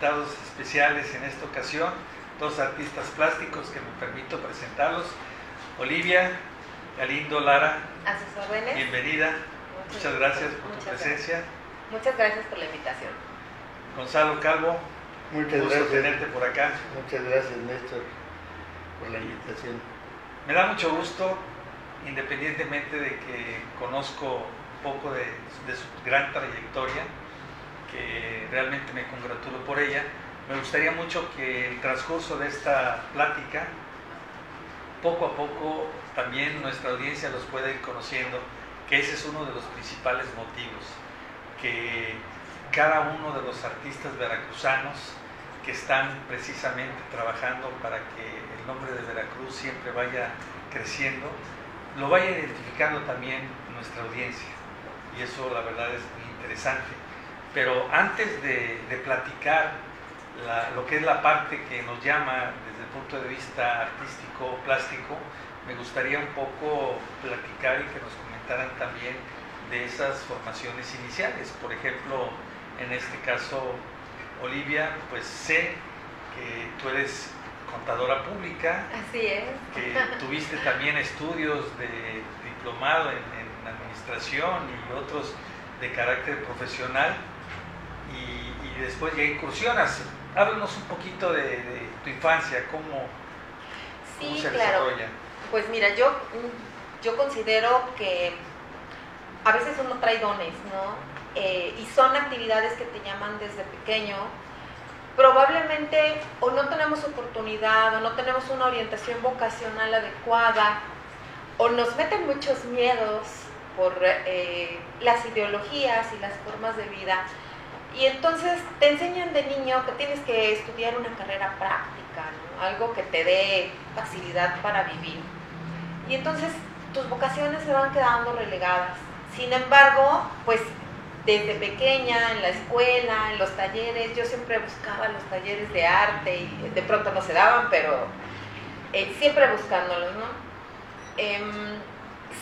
invitados especiales en esta ocasión, dos artistas plásticos que me permito presentarlos. Olivia, Galindo, Lara. A sus órdenes. Bienvenida. Muchas, gracias por tu presencia. Muchas gracias por la invitación. Gonzalo Calvo. Muchas gusto gracias. tenerte por acá. Muchas gracias, Néstor, por la invitación. Me da mucho gusto, independientemente de que conozco poco de, de su gran trayectoria, que realmente me congratulo por ella, me gustaría mucho que el transcurso de esta plática, poco a poco también nuestra audiencia los pueda ir conociendo, que ese es uno de los principales motivos, que cada uno de los artistas veracruzanos que están precisamente trabajando para que el nombre de Veracruz siempre vaya creciendo, lo vaya identificando también nuestra audiencia. Y eso la verdad es muy interesante. Pero antes de, de platicar la, lo que es la parte que nos llama desde el punto de vista artístico, plástico, me gustaría un poco platicar y que nos comentaran también de esas formaciones iniciales. Por ejemplo, en este caso, Olivia, pues sé que tú eres contadora pública. Así es. Que tuviste también estudios de diplomado en, en, administración y otros de carácter profesional. Y, después ya incursionas. Háblanos un poquito de, de tu infancia, cómo, sí, cómo se claro. desarrolla. Pues mira, yo, yo considero que a veces uno trae dones, ¿no? Eh, y son actividades que te llaman desde pequeño, probablemente o no tenemos oportunidad o no tenemos una orientación vocacional adecuada o nos meten muchos miedos por eh, las ideologías y las formas de vida. Y entonces te enseñan de niño que tienes que estudiar una carrera práctica, algo que te dé facilidad para vivir. Y entonces tus vocaciones se van quedando relegadas. Sin embargo, pues desde pequeña, en la escuela, en los talleres, yo siempre buscaba los talleres de arte y de pronto no se daban, pero eh, siempre buscándolos, ¿no? Eh,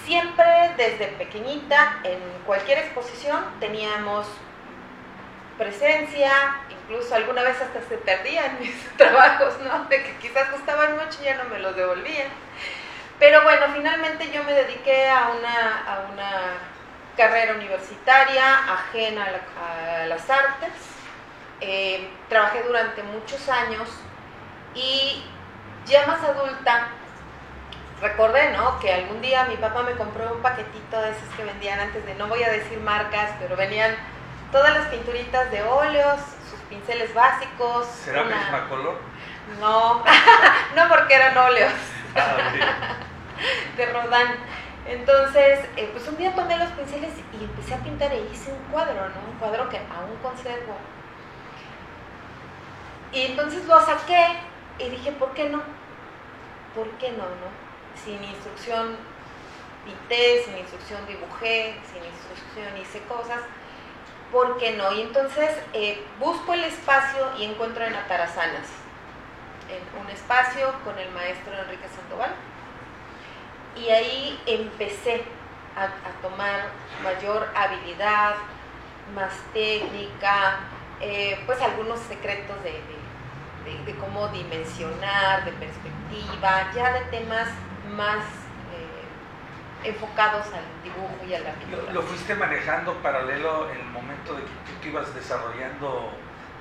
siempre desde pequeñita, en cualquier exposición, teníamos presencia, incluso alguna vez hasta se perdían mis trabajos, ¿no? De que quizás costaban mucho y ya no me los devolvían. Pero bueno, finalmente yo me dediqué a una, a una carrera universitaria ajena a las artes. Eh, trabajé durante muchos años y ya más adulta recordé, ¿no? Que algún día mi papá me compró un paquetito de esos que vendían antes de, no voy a decir marcas, pero venían todas las pinturitas de óleos, sus pinceles básicos. ¿Será una... Prismacolor? No, no porque eran óleos. Ah, de Rodán. Entonces, eh, pues un día tomé los pinceles y empecé a pintar e hice un cuadro, ¿no? Un cuadro que aún conservo. Y entonces lo saqué y dije, ¿por qué no? ¿Por qué no, no? Sin instrucción pinté, sin instrucción dibujé, sin instrucción hice cosas. ¿Por qué no? Y entonces eh, busco el espacio y encuentro en Atarazanas, en un espacio con el maestro Enrique Sandoval y ahí empecé a, tomar mayor habilidad, más técnica, eh, pues algunos secretos de, cómo dimensionar, de perspectiva, ya de temas más enfocados al dibujo y a la pintura. ¿Lo, ¿Lo, fuiste manejando paralelo en el momento de que tú te ibas desarrollando,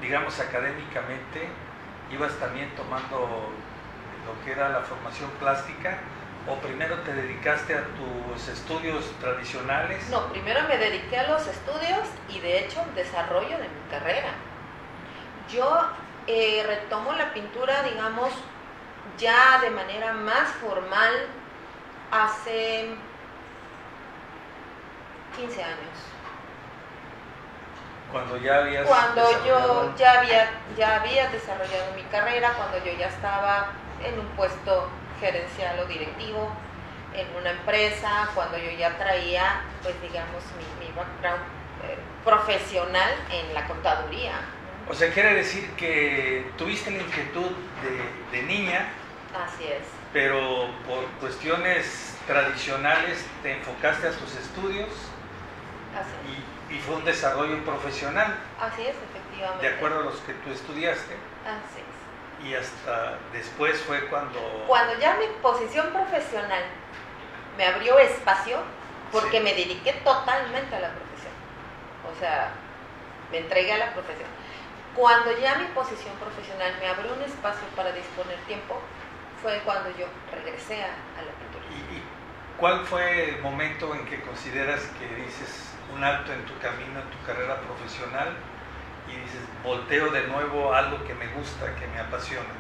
digamos, académicamente? ¿Ibas también tomando lo que era la formación plástica? ¿O primero te dedicaste a tus estudios tradicionales? No, primero me dediqué a los estudios y de hecho desarrollo de mi carrera. Yo eh, retomo la pintura, digamos, ya de manera más formal hace 15 años. Cuando ya habías Cuando yo ya había, ya había desarrollado mi carrera, cuando yo ya estaba en un puesto gerencial o directivo en una empresa, cuando yo ya traía, pues digamos, mi, mi background eh, profesional en la contaduría. O sea, quiere decir que tuviste la inquietud de, de niña Así es. pero por cuestiones tradicionales te enfocaste a tus estudios. Y, y fue un desarrollo profesional, Así es, efectivamente. de acuerdo a los que tú estudiaste, Así es. y hasta después fue cuando... Cuando ya mi posición profesional me abrió espacio, porque Sí. me dediqué totalmente a la profesión. O sea, me entregué a la profesión. Cuando ya mi posición profesional me abrió un espacio para disponer tiempo, fue cuando yo regresé a, a la pintura. ¿Y, y cuál fue el momento en que consideras que dices un alto en tu camino, en tu carrera profesional, y dices, volteo de nuevo a algo que me gusta, que me apasiona?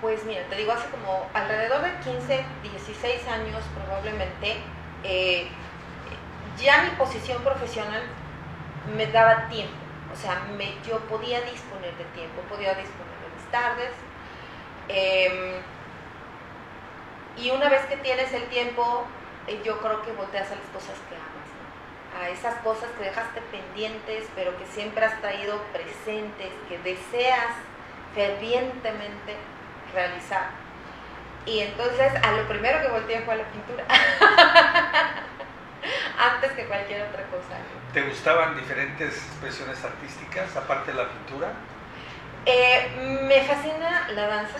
Pues mira, te digo, hace como alrededor de 15, 16 años probablemente, eh, ya mi posición profesional me daba tiempo. O sea, me, yo podía disponer de tiempo, podía disponer de mis tardes. eh, y una vez que tienes el tiempo, eh, yo creo que volteas a las cosas que ¿no? A esas cosas que dejaste pendientes, pero que siempre has traído presentes, que deseas fervientemente realizar. Y entonces a lo primero que volteé fue a la pintura. Antes que cualquier otra cosa. ¿Te gustaban diferentes expresiones artísticas, aparte de la pintura? Eh, me fascina la danza,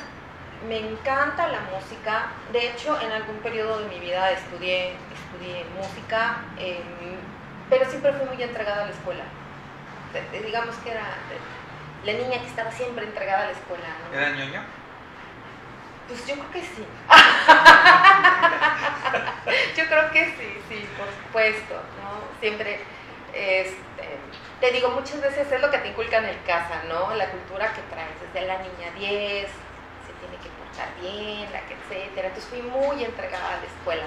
me encanta la música. De hecho, en algún periodo de mi vida estudié, estudié música, eh, pero siempre fui muy entregada a la escuela. Digamos que era la niña que estaba siempre entregada a la escuela. ¿no? ¿Era ñoño? Pues yo creo que sí. yo creo que sí, sí, por supuesto, ¿no? Siempre, este, te digo, muchas veces es lo que te inculcan en casa, ¿no? La cultura que traes, desde la niña 10, se tiene que portar bien, la que etcétera. Entonces fui muy entregada a la escuela.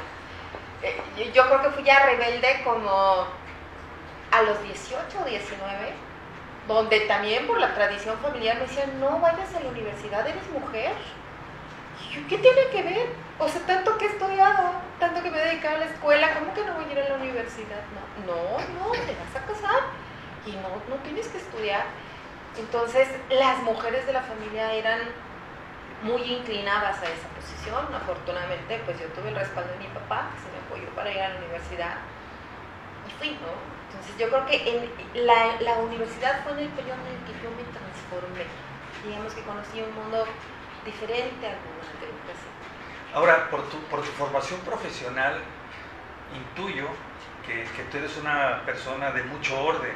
Eh, yo creo que fui ya rebelde como a los 18 o 19, donde también por la tradición familiar me decían, no vayas a la universidad, eres mujer. Y yo, ¿qué tiene que ver? O sea, tanto que he estudiado, tanto que me he dedicado a la escuela, ¿cómo que no voy a ir a la universidad? No, no, no, te vas a casar y no, no tienes que estudiar. Entonces, las mujeres de la familia eran muy inclinadas a esa posición. Afortunadamente, pues yo tuve el respaldo de mi papá, que se me apoyó para ir a la universidad y fui, ¿no? Entonces, yo creo que en la, la universidad fue en el periodo en el que yo me transformé. Digamos que conocí un mundo diferente al mundo yo crecí. Ahora, por tu, por tu formación profesional, intuyo que, que tú eres una persona de mucho orden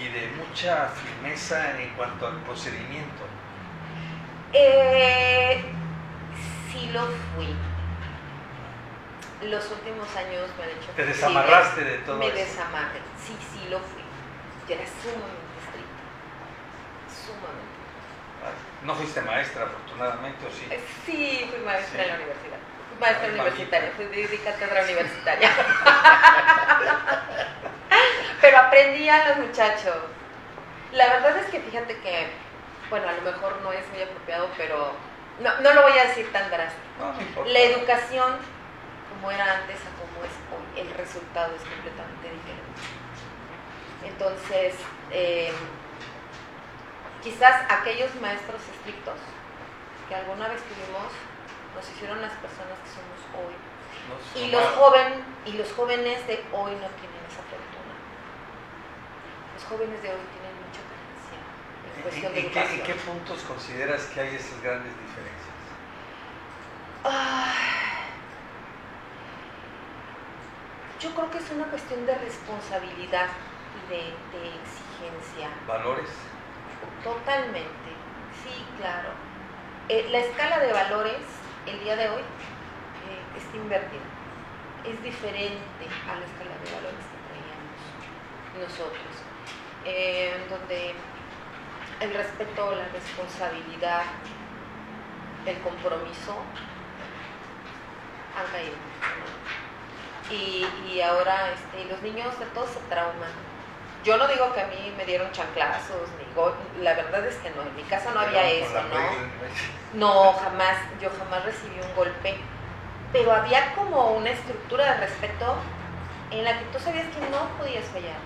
y de mucha firmeza en cuanto al procedimiento. Eh, sí lo fui. Los últimos años me han hecho... Te desamarraste de todo Me eso. desamarré, sí, sí lo fui. Yo era sumamente estricta. Sumamente. No fuiste maestra, afortunadamente, o sí. Eh, Sí, fui maestra Sí. en la universidad. Fui maestra Ay, universitaria, fui de, cátedra universitaria. Pero aprendí a los muchachos. La verdad es que fíjate que, bueno, a lo mejor no es muy apropiado, pero no, no lo voy a decir tan drástico. No, no. La educación, como era antes a como es hoy, el resultado es completamente. Entonces, eh, quizás aquellos maestros estrictos que alguna vez tuvimos nos hicieron las personas que somos hoy. Nos Y los, joven, y los jóvenes de hoy no tienen esa fortuna. Los jóvenes de hoy tienen mucha carencia en ¿En- cuestión de ¿En, qué, educación. en qué puntos consideras que hay esas grandes diferencias? Ay, Yo creo que es una cuestión de responsabilidad y de, de exigencia. ¿Valores? Totalmente. Sí, claro. Eh, la escala de valores el día de hoy eh, está invertida. Es diferente a la escala de valores que traíamos nosotros. Eh, donde el respeto, la responsabilidad, el compromiso han caído. ¿no? Y, y ahora este, los niños de todos se trauman. Yo no digo que a mí me dieron chanclazos, ni go- la verdad es que no, en mi casa no había eso, ¿no? No, jamás, yo jamás recibí un golpe, pero había como una estructura de respeto en la que tú sabías que no podías fallar,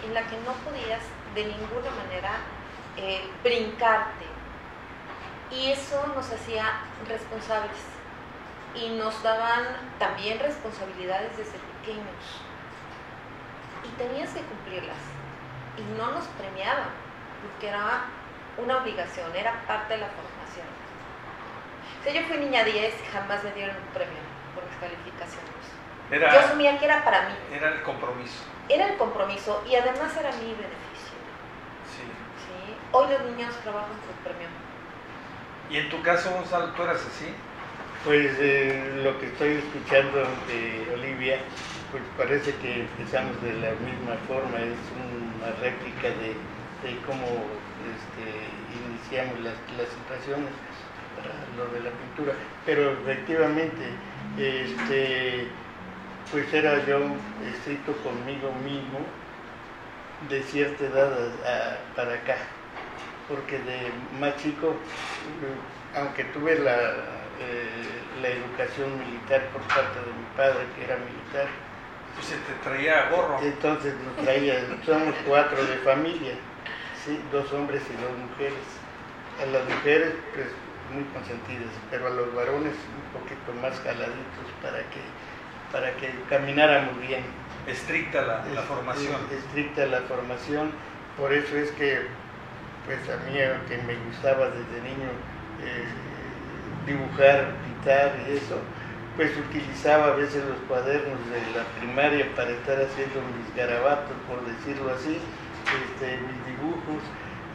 en la que no podías de ninguna manera eh, brincarte Y eso nos hacía responsables y nos daban también responsabilidades desde pequeños. Y tenías que cumplirlas. Y no nos premiaban, porque era una obligación, era parte de la formación. O sea, yo fui niña 10 y jamás me dieron un premio por mis calificaciones. yo asumía que era para mí. Era el compromiso. Era el compromiso y además era mi beneficio. Sí. ¿Sí? Hoy los niños trabajan por premio. ¿Y en tu caso, Gonzalo, tú eras así? Pues eh, lo que estoy escuchando de Olivia, pues parece que empezamos de la misma forma, es una réplica de, cómo este, iniciamos las, situaciones para lo de la pintura. Pero efectivamente, este, pues era yo estricto conmigo mismo de cierta edad para acá, porque de más chico, aunque tuve eh, la educación militar por parte de mi padre, que era militar. Pues se te traía gorro. Entonces nos traía, somos cuatro de familia, ¿sí? dos hombres y dos mujeres. A las mujeres, pues muy consentidas, pero a los varones un poquito más jaladitos para que, para que camináramos bien. Estricta la, la formación. estricta la formación, por eso es que, pues a mí, que me gustaba desde niño, eh, dibujar, pintar y eso, pues utilizaba a veces los cuadernos de la primaria para estar haciendo mis garabatos, por decirlo así, este, mis dibujos.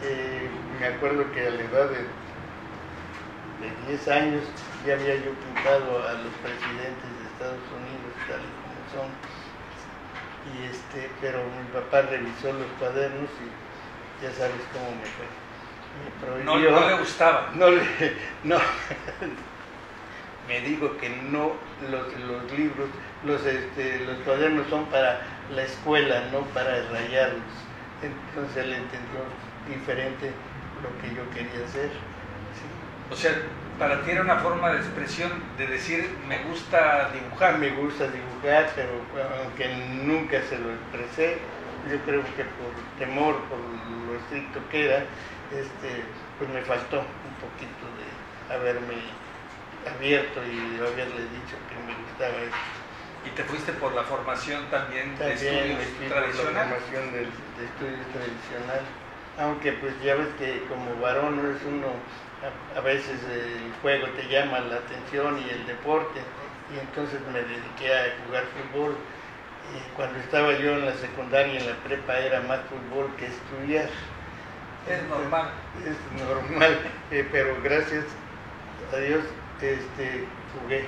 Eh, me acuerdo que a la edad de, de 10 años ya había yo pintado a los presidentes de Estados Unidos tal y como son. Y este, pero mi papá revisó los cuadernos y ya sabes cómo me fue no, le gustaba. No, no, me dijo que no los, libros, los, este, los cuadernos son para la escuela, no para rayarlos. Entonces él entendió diferente lo que yo quería hacer. O sea, para ti era una forma de expresión de decir, me gusta dibujar. Me gusta dibujar, pero aunque nunca se lo expresé, yo creo que por temor, por lo estricto que era, este, pues me faltó un poquito de haberme abierto y haberle dicho que me gustaba esto. ¿Y te fuiste por la formación también, de estudios tradicional? la formación de, estudios tradicional. Aunque pues ya ves que como varón es uno, a, veces el juego te llama la atención y el deporte. Y entonces me dediqué a jugar fútbol. Y cuando estaba yo en la secundaria y en la prepa era más fútbol que estudiar. Es normal. Es normal, eh, pero gracias a Dios este, jugué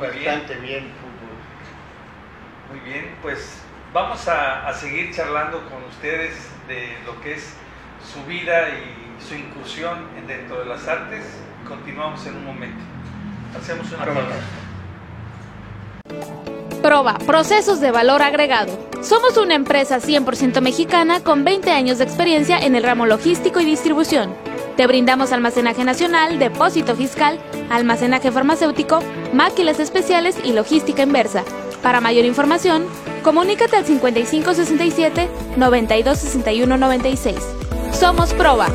bastante bien. fútbol. Muy bien, pues vamos a, seguir charlando con ustedes de lo que es su vida y su incursión dentro de las artes. Continuamos en un momento. Hacemos una pausa. Proba, procesos de valor agregado. Somos una empresa 100% mexicana con 20 años de experiencia en el ramo logístico y distribución. Te brindamos almacenaje nacional, depósito fiscal, almacenaje farmacéutico, máquinas especiales y logística inversa. Para mayor información, comunícate al 5567 926196. Somos Proba.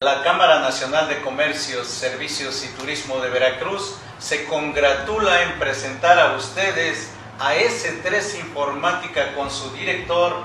La Cámara Nacional de Comercios, Servicios y Turismo de Veracruz se congratula en presentar a ustedes a S3 Informática con su director,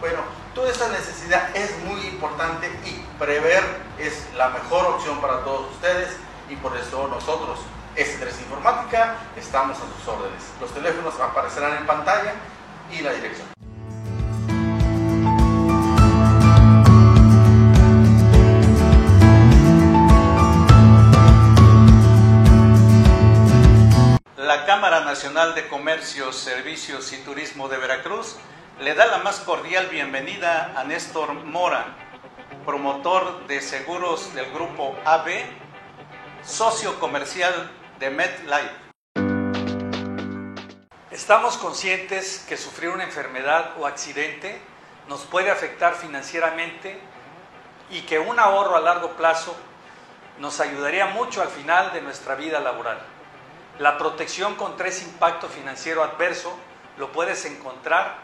Bueno, toda esta necesidad es muy importante y prever es la mejor opción para todos ustedes y por eso nosotros, S3 Informática, estamos a sus órdenes. Los teléfonos aparecerán en pantalla y la dirección. la Cámara Nacional de Comercio, Servicios y Turismo de Veracruz le da la más cordial bienvenida a Néstor Mora, promotor de seguros del grupo AB, socio comercial de MedLife. Estamos conscientes que sufrir una enfermedad o accidente nos puede afectar financieramente y que un ahorro a largo plazo nos ayudaría mucho al final de nuestra vida laboral. La protección contra ese impacto financiero adverso lo puedes encontrar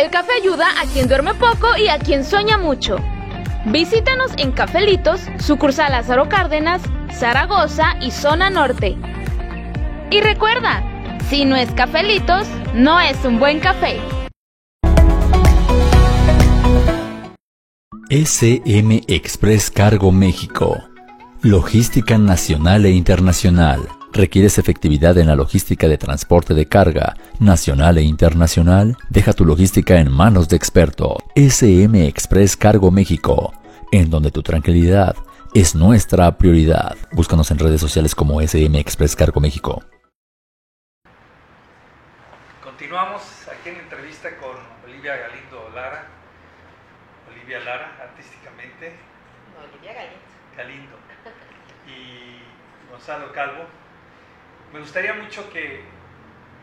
El café ayuda a quien duerme poco y a quien sueña mucho. Visítanos en Cafelitos, sucursal Lázaro Cárdenas, Zaragoza y Zona Norte. Y recuerda, si no es Cafelitos, no es un buen café. SM Express Cargo México. Logística nacional e internacional. ¿Requieres efectividad en la logística de transporte de carga nacional e internacional? Deja tu logística en manos de experto. SM Express Cargo México, en donde tu tranquilidad es nuestra prioridad. Búscanos en redes sociales como SM Express Cargo México. Continuamos aquí en entrevista con Olivia Galindo Lara. Olivia Lara, artísticamente. No, Olivia Galindo. Galindo. Y Gonzalo Calvo. Me gustaría mucho que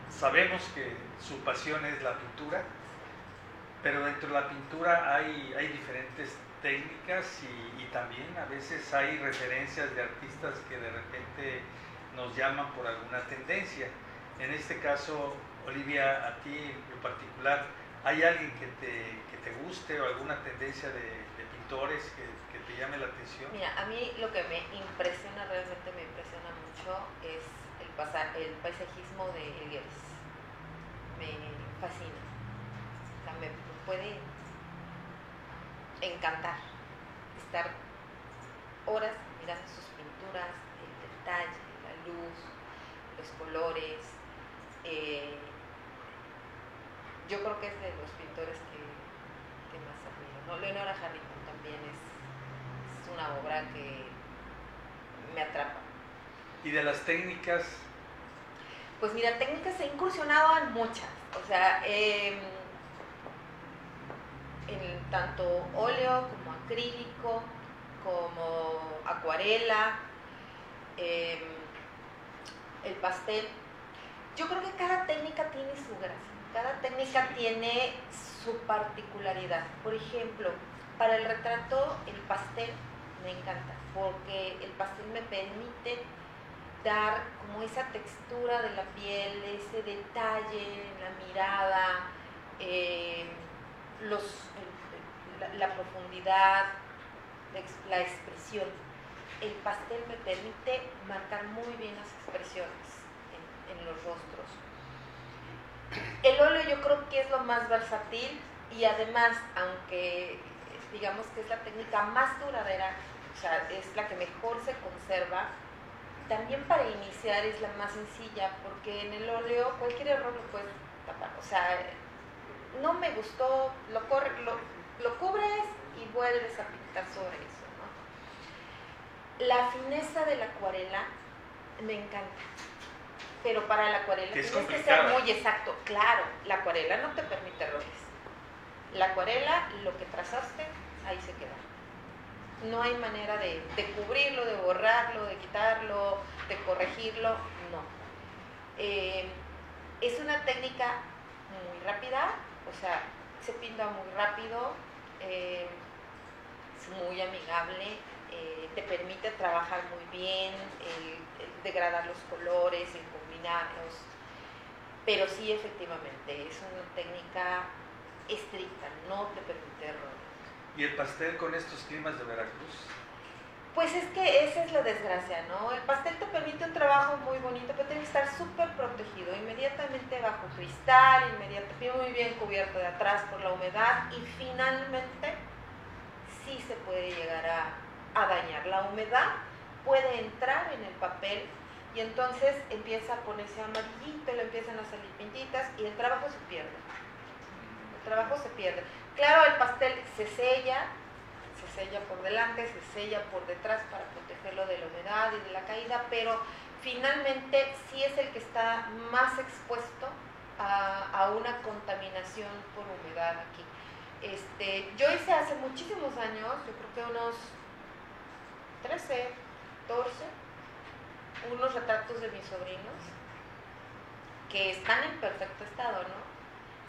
sabemos que su pasión es la pintura, pero dentro de la pintura hay, hay diferentes técnicas y, también a veces hay referencias de artistas que de repente nos llaman por alguna tendencia. En este caso, Olivia, a ti en particular, ¿hay alguien que te, que te guste o alguna tendencia de, pintores que, que te llame la atención? Mira, a mí lo que me impresiona, realmente me impresiona mucho, es pasa- el paisajismo de Elgueres. Me fascina. O sea, me puede encantar estar horas mirando sus pinturas, el detalle, la luz, los colores. eh, yo creo que es de los pintores que, más admiro. ¿no? Leonora Harrington también es una obra que me atrapa. Y de las técnicas, Pues mira, técnicas he incursionado en muchas. O sea, em, en tanto óleo como acrílico, como acuarela, em, el pastel. Yo creo que cada técnica tiene su gracia, cada técnica tiene su particularidad. Por ejemplo, para el retrato, el pastel me encanta, porque el pastel me permite dar como esa textura de la piel, ese detalle en la mirada, eh, la, profundidad, la, ex- la expresión. El pastel me permite marcar muy bien las expresiones en, en los rostros. El óleo yo creo que es lo más versátil y además, aunque digamos que es la técnica más duradera, o sea, es la que mejor se conserva, también para iniciar es la más sencilla, porque en el óleo cualquier error lo puedes tapar. O sea, no me gustó, lo, corre, lo, lo cubres y vuelves a pintar sobre eso. ¿no? La fineza de la acuarela me encanta. Pero para la acuarela es tienes que ser muy exacto. Claro, la acuarela no te permite errores. La acuarela, lo que trazaste, ahí se queda. No hay manera de, cubrirlo, de borrarlo, de quitarlo, de corregirlo, no. Eh, es una técnica muy rápida, o sea, se pinta muy rápido, eh, es muy amigable, eh, te permite trabajar muy bien, degradar los colores, combinarlos, pero sí efectivamente es una técnica estricta, no te permite errores. Y el pastel con estos climas de Veracruz. Pues es que esa es la desgracia, ¿no? El pastel te permite un trabajo muy bonito, pero tiene que estar súper protegido, inmediatamente bajo cristal, inmediatamente muy bien cubierto de atrás por la humedad y finalmente sí se puede llegar a, dañar. La humedad puede entrar en el papel y y entonces empieza a ponerse amarillito, le empiezan a salir pintitas y el trabajo se pierde. El trabajo se pierde. Claro, el pastel se sella, se sella por delante, se sella por detrás para protegerlo de la humedad y de la caída, pero finalmente sí es el que está más expuesto a, una contaminación por humedad aquí. Este, yo hice hace muchísimos años, yo creo que unos 13, 14, unos retratos de mis sobrinos que están en perfecto estado, ¿no?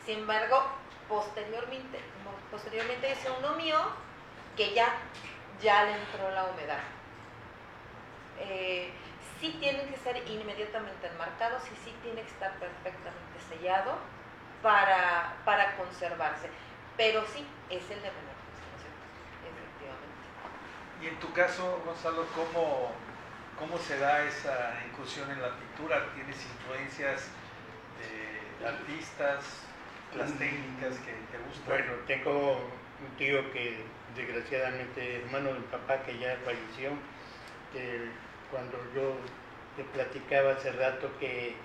Sin embargo, posteriormente, posteriormente hice uno mío que ya, ya le entró la humedad. Eh, sí tienen que ser inmediatamente enmarcados y sí tiene que estar perfectamente sellado para, para conservarse. Pero sí, es el de menor efectivamente. Y en tu caso, Gonzalo, ¿cómo, ¿cómo se da esa incursión en la pintura? ¿Tienes influencias de artistas, las técnicas que te gustan? Bueno, tengo un tío que desgraciadamente, hermano de mi papá que ya falleció, que cuando yo te platicaba hace rato que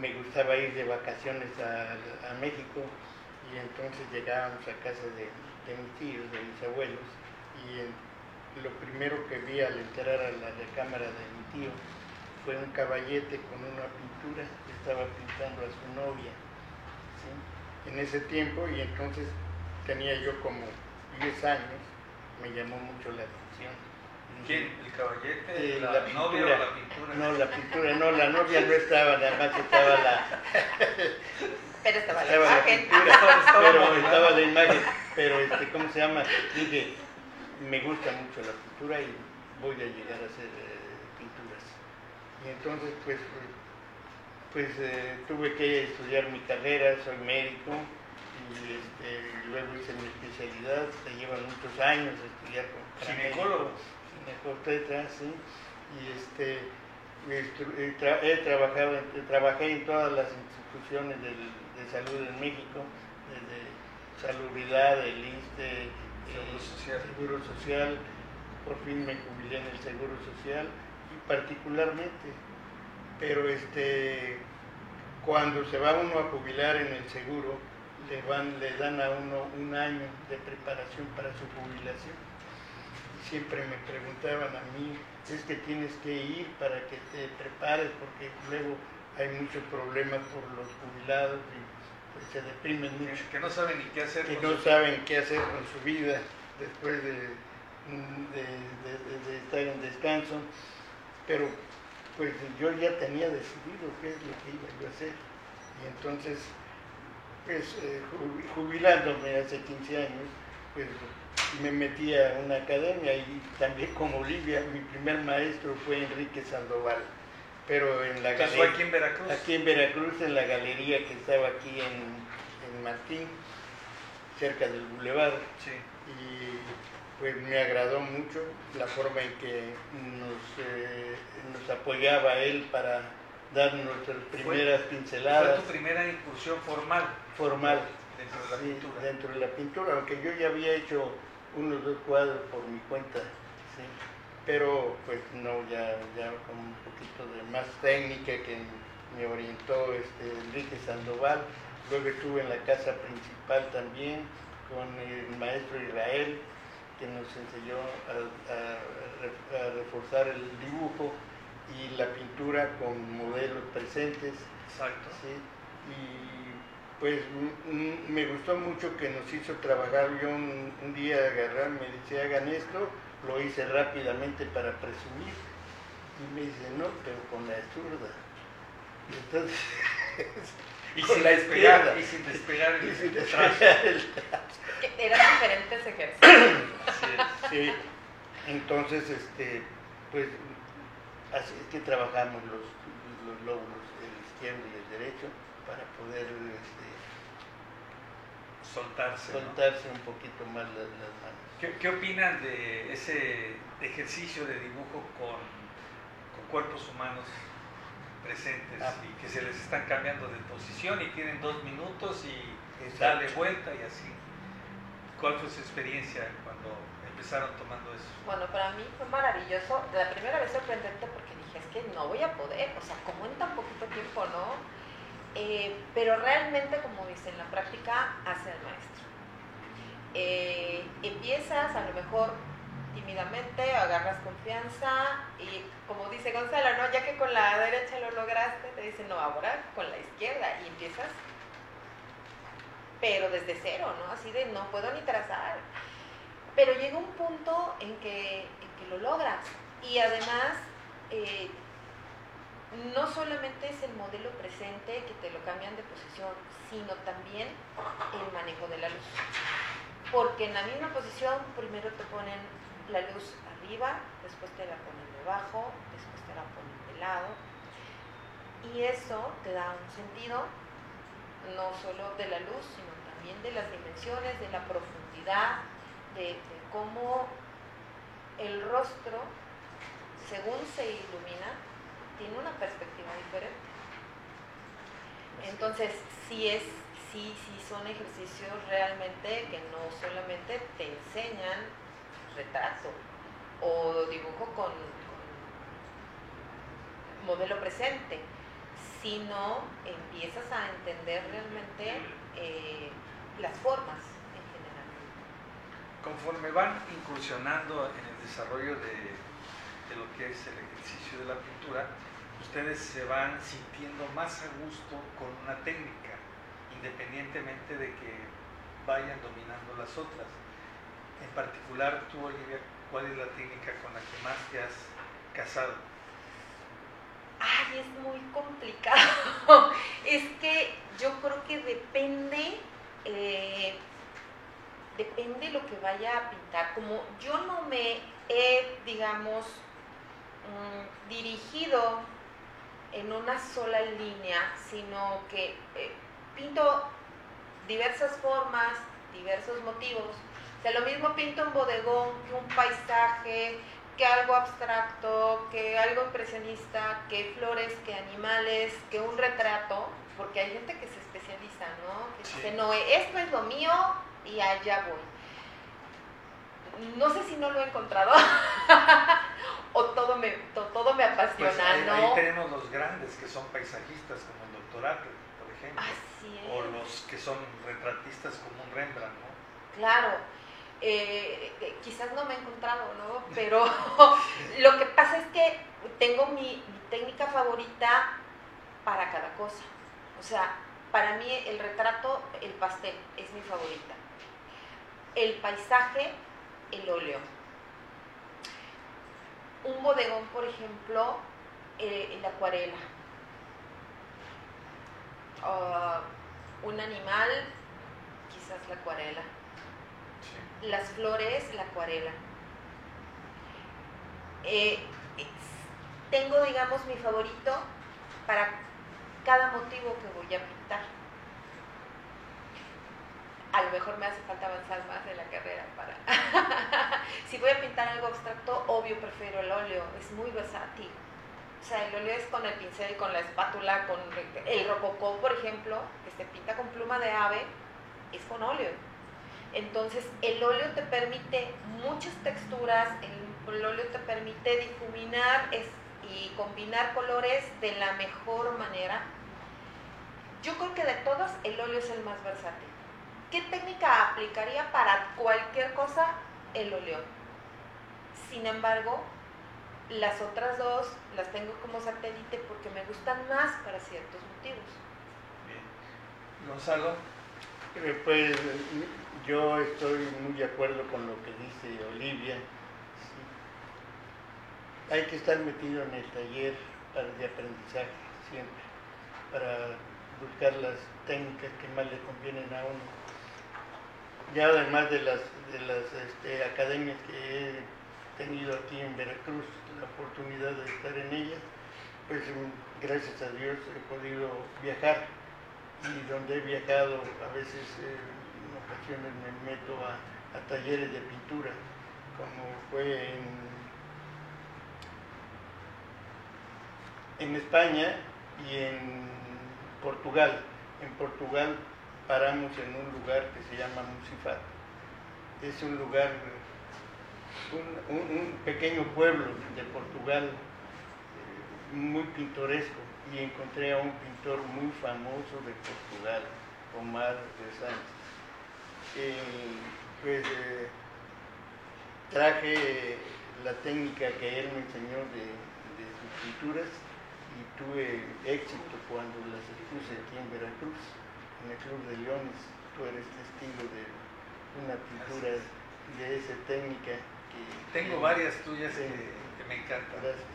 me gustaba ir de vacaciones a, México y entonces llegábamos a casa de, mis tíos, de mis abuelos, y lo primero que vi al entrar a la recámara de mi tío fue un caballete con una pintura que estaba pintando a su novia en ese tiempo y entonces tenía yo como 10 años, me llamó mucho la atención ¿Quién? ¿El caballete? la, novia o la pintura? No, la pintura, no, la novia no estaba, nada más estaba la. Pero estaba, la imagen. pintura, pero estaba la imagen. Pero, este, ¿cómo se llama? Dije, me gusta mucho la pintura y voy a llegar a hacer eh, pinturas. Y entonces, pues, pues eh, tuve que estudiar mi carrera, soy médico y este, luego hice mi especialidad, se llevan muchos años estudiar con ginecólogo ¿sí? Y este, he, trabajado, trabajé en todas las instituciones de salud en México, desde salubridad, el ISTE, Seguro, social. Seguro Social, por fin me jubilé en el Seguro Social y particularmente, pero este, cuando se va uno a jubilar en el seguro, le, van, le dan a uno un año de preparación para su jubilación siempre me preguntaban a mí, es que tienes que ir para que te prepares, porque luego hay muchos problemas por los jubilados y pues, se deprimen mucho. Que no saben ni qué hacer. Que no saben qué hacer con su vida después de, de, estar en descanso. Pero pues yo ya tenía decidido qué es lo que iba yo a hacer. Y entonces, pues eh, jubilándome hace 15 años, pues me metí a una academia y también como Olivia, mi primer maestro fue Enrique Sandoval, pero en la galería... aquí en Veracruz? Aquí en Veracruz, en la galería que estaba aquí en, Martín, cerca del Boulevard. Y pues me agradó mucho la forma en que nos, eh, nos apoyaba él para dar nuestras primeras pinceladas. ¿Fue tu primera incursión formal? Formal. Dentro de la pintura. Dentro de la pintura, aunque yo ya había hecho unos dos cuadros por mi cuenta, ¿sí? pero pues no, ya, ya con un poquito de más técnica que me orientó este, Enrique Sandoval. Luego estuve en la casa principal también con el maestro Israel, que nos enseñó a, reforzar el dibujo y la pintura con modelos presentes. Exacto. ¿sí? Y pues me gustó mucho que nos hizo trabajar. Yo un, día agarrar, me dice, hagan esto, lo hice rápidamente para presumir. Y me dice, no, pero con la zurda. Entonces... y, sin despegar, y sin despegar el, y sin despegar el Eran diferentes ejercicios. sí, sí. Entonces, este, pues, así es que trabajamos los, los lóbulos, el izquierdo y el derecho, para poder este, soltarse, soltarse un poquito más las, manos. ¿Qué, opinan de ese ejercicio de dibujo con, cuerpos humanos presentes ah. y que se les están cambiando de posición y tienen dos minutos y darle vuelta y así? ¿Cuál fue su experiencia cuando empezaron tomando eso? Bueno, para mí fue maravilloso. La primera vez sorprendente porque dije, es que no voy a poder, o sea, ¿cómo en tan poquito tiempo, no? Eh, pero realmente, como dice, en la práctica hace el maestro. Eh, empiezas a lo mejor tímidamente, agarras confianza y como dice Gonzalo, ¿no? ya que con la derecha lo lograste, te dicen, no, ahora con la izquierda y empiezas, pero desde cero, ¿no? Así de no puedo ni trazar. Pero llega un punto en que, en que lo logras y además eh, no solamente es el modelo presente que te lo cambian de posición, sino también el manejo de la luz. Porque en la misma posición primero te ponen la luz arriba, después te la ponen debajo, después te la ponen de lado. Y eso te da un sentido no solo de la luz, sino también de las dimensiones, de la profundidad, de, de cómo el rostro, según se ilumina, tiene una perspectiva diferente. Entonces, sí es, sí, sí son ejercicios realmente que no solamente te enseñan retrato o dibujo con, con modelo presente, sino empiezas a entender realmente eh, las formas en general. Conforme van incursionando en el desarrollo de, de lo que es el ejercicio de la pintura, ustedes se van sintiendo más a gusto con una técnica, independientemente de que vayan dominando las otras. En particular, tú, Olivia, ¿cuál es la técnica con la que más te has casado? Ay, es muy complicado. es que yo creo que depende, eh, depende lo que vaya a pintar. Como yo no me he, digamos, mm, dirigido en una sola línea, sino que eh, pinto diversas formas, diversos motivos. Sea, lo mismo pinto un bodegón que un paisaje, que algo abstracto, que algo impresionista, que flores, que animales, que un retrato, porque hay gente que se especializa, ¿no? Que Sí. dice, no, esto es lo mío y allá voy. No sé si no lo he encontrado o todo me, to- todo me apasiona, Pues ahí, ¿no? ahí tenemos los grandes que son paisajistas como el doctor por ejemplo, Así es. o los que son retratistas como un Rembrandt, ¿no? Claro, eh, quizás no me he encontrado, ¿no? Pero lo que pasa es que tengo mi, técnica favorita para cada cosa. O sea, para mí el retrato, el pastel, es mi favorita. El paisaje, el óleo. Un bodegón, por ejemplo, eh, el acuarela. Ah, un animal, quizás la acuarela. Las flores, la acuarela. Eh, tengo, digamos, mi favorito para cada motivo que voy a pintar. A lo mejor me hace falta avanzar más en la carrera para... si voy a pintar algo abstracto, obvio prefiero el óleo, es muy versátil. O sea, el óleo es con el pincel, con la espátula, con el rococó, por ejemplo, que se pinta con pluma de ave, es con óleo. Entonces, el óleo te permite muchas texturas, el, el óleo te permite difuminar es- y combinar colores de la mejor manera. Yo creo que de todos, el óleo es el más versátil. ¿Qué técnica aplicaría para cualquier cosa? El óleo. Sin embargo, las otras dos las tengo como satélite porque me gustan más para ciertos motivos. Bien. Gonzalo, Eh, Pues yo estoy muy de acuerdo con lo que dice Olivia. Hay que estar metido en el taller de aprendizaje siempre, para buscar las técnicas que más le convienen a uno. Ya además de las, de las este, academias que he tenido aquí en Veracruz, la oportunidad de estar en ellas, pues gracias a Dios he podido viajar y donde he viajado a veces eh, me meto a, talleres de pintura como fue en, España y en Portugal en Portugal paramos en un lugar que se llama Musifat es un lugar un, pequeño pueblo de Portugal eh, muy pintoresco y encontré a un pintor muy famoso de Portugal, Omar de Sánchez. Eh, pues traje la técnica que él me enseñó de, de sus pinturas y tuve éxito cuando las expuse aquí en Veracruz, en el Club de Leones. Tú eres testigo de una pintura de esa técnica. Que, Tengo varias tuyas que, me encantan. Gracias.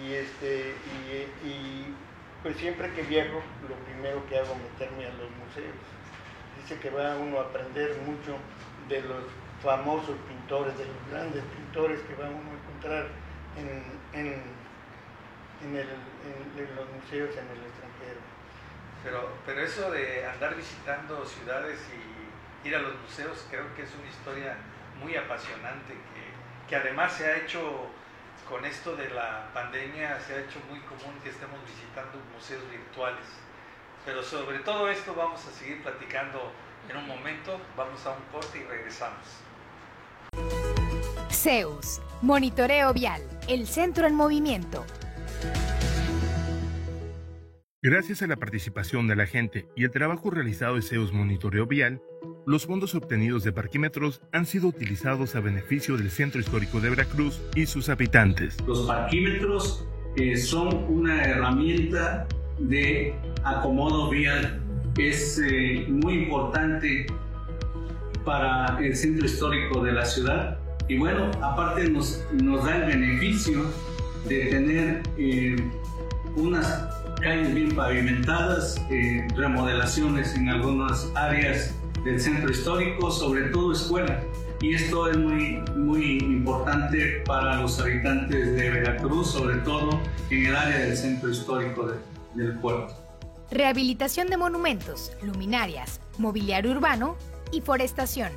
Y, este, y, pues siempre que viajo, lo primero que hago es meterme a los museos. Que va uno a aprender mucho de los famosos pintores, de los grandes pintores que va uno a encontrar en en, los museos en el extranjero. Pero, pero eso de andar visitando ciudades y ir a los museos creo que es una historia muy apasionante que, que además se ha hecho con esto de la pandemia se ha hecho muy común que estemos visitando museos virtuales. Pero sobre todo esto vamos a seguir platicando en un momento. Vamos a un corte y regresamos. Zeus, Monitoreo Vial, el centro en movimiento. Gracias a la participación de la gente y el trabajo realizado de CEOs Monitoreo Vial, los fondos obtenidos de parquímetros han sido utilizados a beneficio del Centro Histórico de Veracruz y sus habitantes. Los parquímetros eh, son una herramienta de acomodo vial. Es eh, muy importante para el centro histórico de la ciudad y bueno, aparte nos, nos da el beneficio de tener eh, unas calles bien pavimentadas, eh, remodelaciones en algunas áreas del centro histórico, sobre todo escuelas. Y esto es muy, muy importante para los habitantes de Veracruz, sobre todo en el área del centro histórico Rehabilitación de monumentos, luminarias, mobiliario urbano y forestación.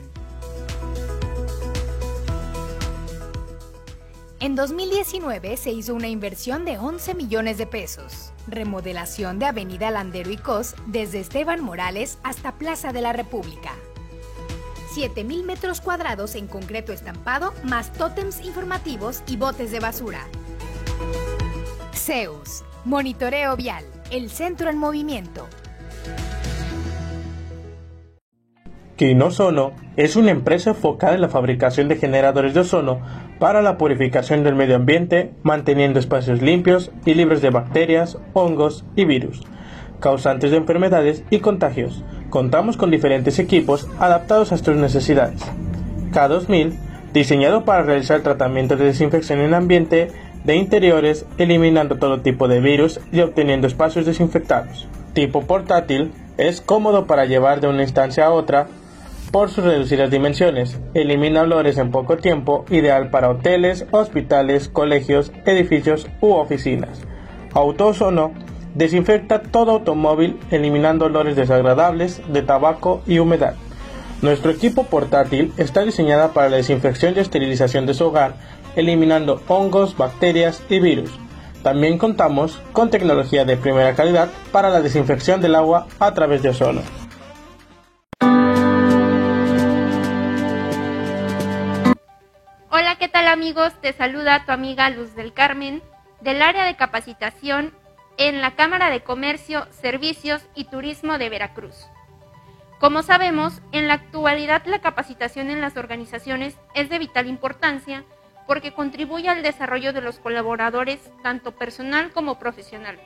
En 2019 se hizo una inversión de 11 millones de pesos. Remodelación de Avenida Landero y Cos desde Esteban Morales hasta Plaza de la República. 7.000 metros cuadrados en concreto estampado, más tótems informativos y botes de basura. Zeus, Monitoreo Vial, el centro en movimiento. Quinosono es una empresa enfocada en la fabricación de generadores de ozono para la purificación del medio ambiente, manteniendo espacios limpios y libres de bacterias, hongos y virus, causantes de enfermedades y contagios. Contamos con diferentes equipos adaptados a estas necesidades. K2000, diseñado para realizar tratamientos de desinfección en ambiente de interiores, eliminando todo tipo de virus y obteniendo espacios desinfectados. Tipo portátil, es cómodo para llevar de una instancia a otra por sus reducidas dimensiones. Elimina olores en poco tiempo, ideal para hoteles, hospitales, colegios, edificios u oficinas. Autosono desinfecta todo automóvil eliminando olores desagradables de tabaco y humedad. Nuestro equipo portátil está diseñado para la desinfección y esterilización de su hogar, eliminando hongos, bacterias y virus. También contamos con tecnología de primera calidad para la desinfección del agua a través de ozono. Hola, ¿qué tal amigos? Te saluda tu amiga Luz del Carmen del área de capacitación en la Cámara de Comercio, Servicios y Turismo de Veracruz. Como sabemos, en la actualidad la capacitación en las organizaciones es de vital importancia porque contribuye al desarrollo de los colaboradores, tanto personal como profesional.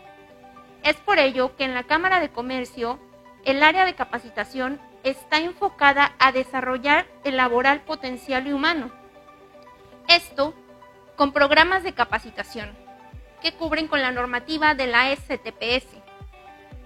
Es por ello que en la Cámara de Comercio, el área de capacitación está enfocada a desarrollar el laboral potencial y humano, esto con programas de capacitación que cubren con la normativa de la STPS.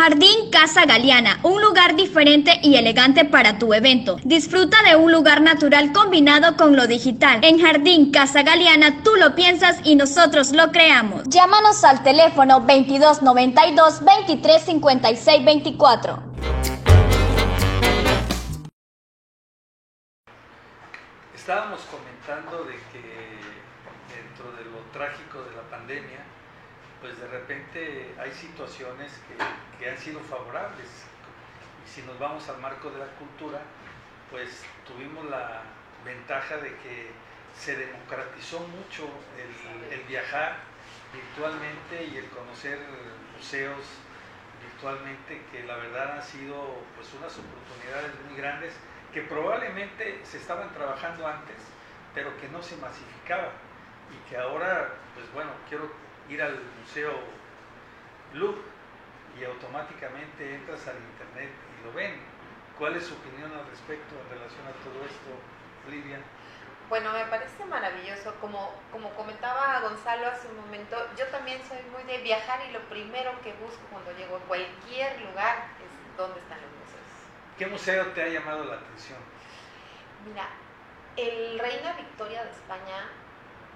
Jardín Casa Galeana, un lugar diferente y elegante para tu evento. Disfruta de un lugar natural combinado con lo digital. En Jardín Casa Galeana tú lo piensas y nosotros lo creamos. Llámanos al teléfono 2292 2356 24. Estábamos comentando de que dentro de lo trágico de la pandemia, pues de repente hay situaciones que, han sido favorables. Y si nos vamos al marco de la cultura, pues tuvimos la ventaja de que se democratizó mucho el, viajar virtualmente y el conocer museos virtualmente, que la verdad han sido pues unas oportunidades muy grandes que probablemente se estaban trabajando antes, pero que no se masificaba y que ahora, pues bueno, quiero ir al Museo Louvre y automáticamente entras al internet y lo ven. ¿Cuál es su opinión al respecto en relación a todo esto, Lidia? Bueno, me parece maravilloso. Como, como comentaba Gonzalo hace un momento, yo también soy muy de viajar y lo primero que busco cuando llego a cualquier lugar es dónde están los. ¿Qué museo te ha llamado la atención? Mira, el Reina Victoria de España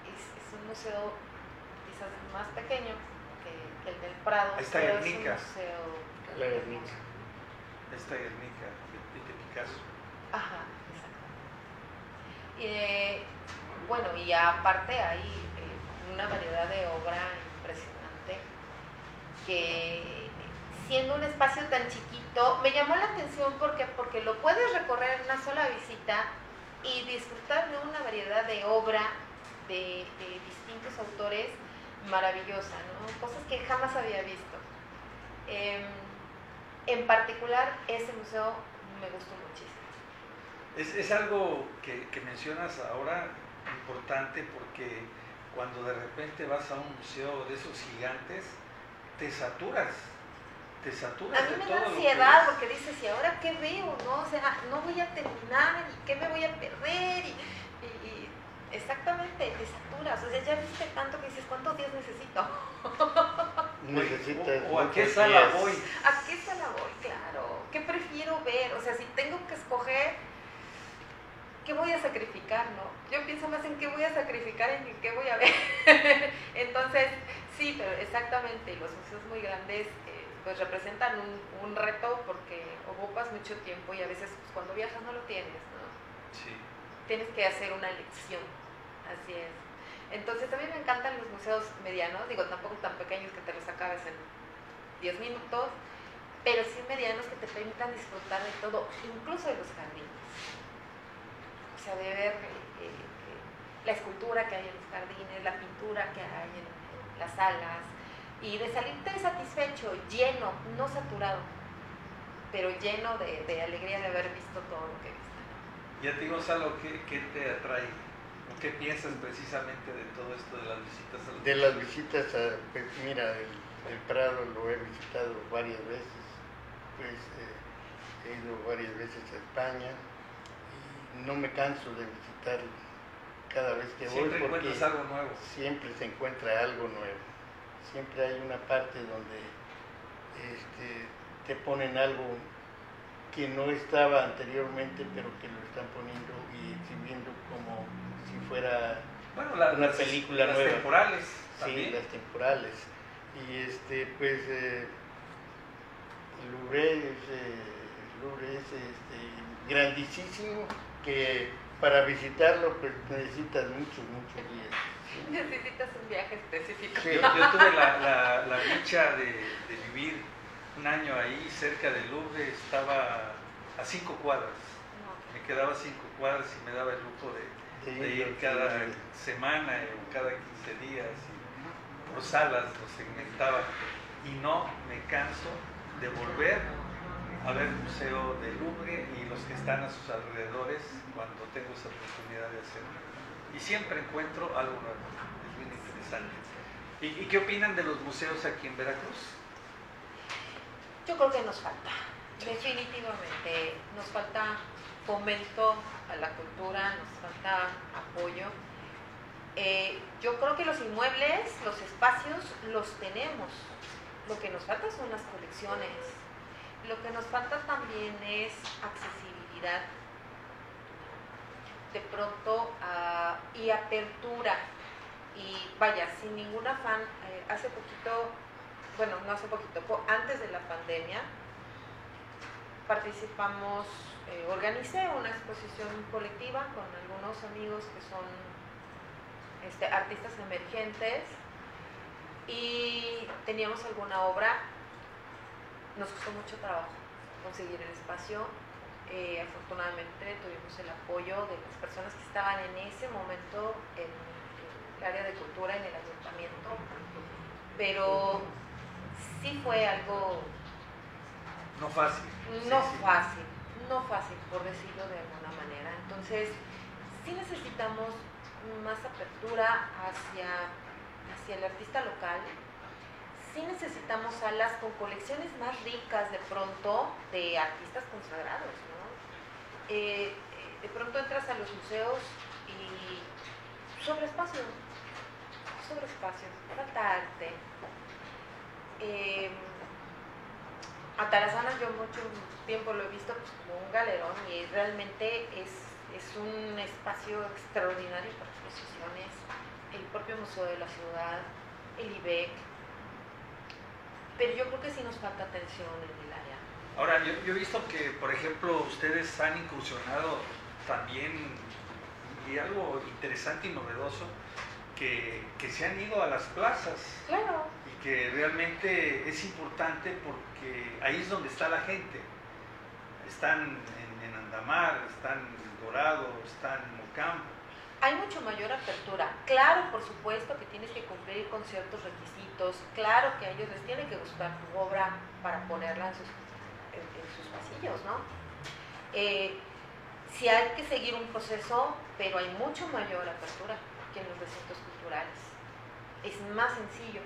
es, es un museo quizás más pequeño que, el del Prado. Esta Guernica. La Guernica. Esta Guernica de, de Picasso. Ajá, exacto. Eh, bueno, y aparte hay eh, una variedad de obra impresionante que siendo un espacio tan chiquito, me llamó la atención porque, porque lo puedes recorrer en una sola visita y disfrutar de una variedad de obra de, distintos autores maravillosa, ¿no? cosas que jamás había visto. Eh, en particular, ese museo me gustó muchísimo. Es, es algo que, que, mencionas ahora importante porque cuando de repente vas a un museo de esos gigantes, te saturas. Te saturas a mí me da ansiedad porque dices, ¿y ahora qué veo? No? O sea, no voy a terminar y qué me voy a perder. Y, y, y exactamente, te saturas. O sea, ya viste tanto que dices, ¿cuántos días necesito? Necesitas o, o a qué sala voy. ¿A qué sala voy? Claro. ¿Qué prefiero ver? O sea, si tengo que escoger, ¿qué voy a sacrificar? no? Yo pienso más en qué voy a sacrificar y en qué voy a ver. Entonces, sí, pero exactamente, los museos muy grandes eh, pues representan un, un, reto porque ocupas mucho tiempo y a veces pues, cuando viajas no lo tienes, ¿no? Sí. Tienes que hacer una lección, así es. Entonces también me encantan los museos medianos, digo, tampoco tan pequeños que te los acabes en 10 minutos, pero sí medianos que te permitan disfrutar de todo, incluso de los jardines. O sea, de ver eh, eh, la escultura que hay en los jardines, la pintura que hay en, en las salas, y de salirte satisfecho, lleno, no saturado, pero lleno de, de, alegría de haber visto todo lo que viste. Y a ti, Gonzalo, ¿qué, qué te atrae? ¿O ¿Qué piensas precisamente de todo esto de las visitas a los De las visitas, a, pues mira, el, el, Prado lo he visitado varias veces, pues eh, he ido varias veces a España y no me canso de visitarlo cada vez que siempre voy porque encuentras algo nuevo. siempre se encuentra algo nuevo. Siempre hay una parte donde este, te ponen algo que no estaba anteriormente, pero que lo están poniendo y exhibiendo como si fuera bueno, la, una las, película las nueva. temporales. Sí, las temporales. Y este, pues, eh, el Louvre es, eh, el Louvre es este, grandísimo que para visitarlo pues necesitas muchos, muchos días. Necesitas un viaje específico. Sí. Yo, tuve la, la, la dicha de, de, vivir un año ahí cerca del Louvre, estaba a cinco cuadras. Me quedaba a cinco cuadras y me daba el lujo de, de ir cada semana o cada 15 días y por salas lo segmentaba y no me canso de volver a ver el Museo del Louvre y los que están a sus alrededores cuando tengo esa oportunidad de hacerlo. Y siempre encuentro algo nuevo, es bien interesante. ¿Y, ¿Y, qué opinan de los museos aquí en Veracruz? Yo creo que nos falta, definitivamente, nos falta fomento a la cultura, nos falta apoyo. Eh, yo creo que los inmuebles, los espacios, los tenemos. lo que nos falta son las colecciones. Lo que nos falta también es accesibilidad. De pronto, ah, y apertura. Y vaya, sin ningún afán, eh, hace poquito, bueno, no hace poquito, antes de la pandemia, participamos, eh, organicé una exposición colectiva con algunos amigos que son este, artistas emergentes y teníamos alguna obra. Nos costó mucho trabajo conseguir el espacio. Eh, afortunadamente tuvimos el apoyo de las personas que estaban en ese momento en, el área de cultura, en el ayuntamiento, pero sí fue algo... No fácil. No fácil, no fácil, por decirlo de alguna manera. Entonces, sí necesitamos más apertura hacia, hacia el artista local. Sí necesitamos salas con colecciones más ricas de pronto de artistas consagrados. Eh, de pronto entras a los museos y sobre espacio, sobre espacio, falta arte. Eh, a Tarazana yo mucho tiempo lo he visto pues, como un galerón y realmente es, es un espacio extraordinario para exposiciones, el propio Museo de la Ciudad, el IBEC, pero yo creo que sí nos falta atención en el área. Ahora, yo, yo he visto que, por ejemplo, ustedes han incursionado también, y algo interesante y novedoso, que, que, se han ido a las plazas. Claro. Y que realmente es importante porque ahí es donde está la gente. Están en, en Andamar, están en Dorado, están en Mocampo hay mucho mayor apertura. Claro, por supuesto que tienes que cumplir con ciertos requisitos, claro que a ellos les tiene que gustar tu obra para ponerla en sus, pasillos, ¿no? Eh, sí hay que seguir un proceso, pero hay mucho mayor apertura que en los recintos culturales. Es más sencillo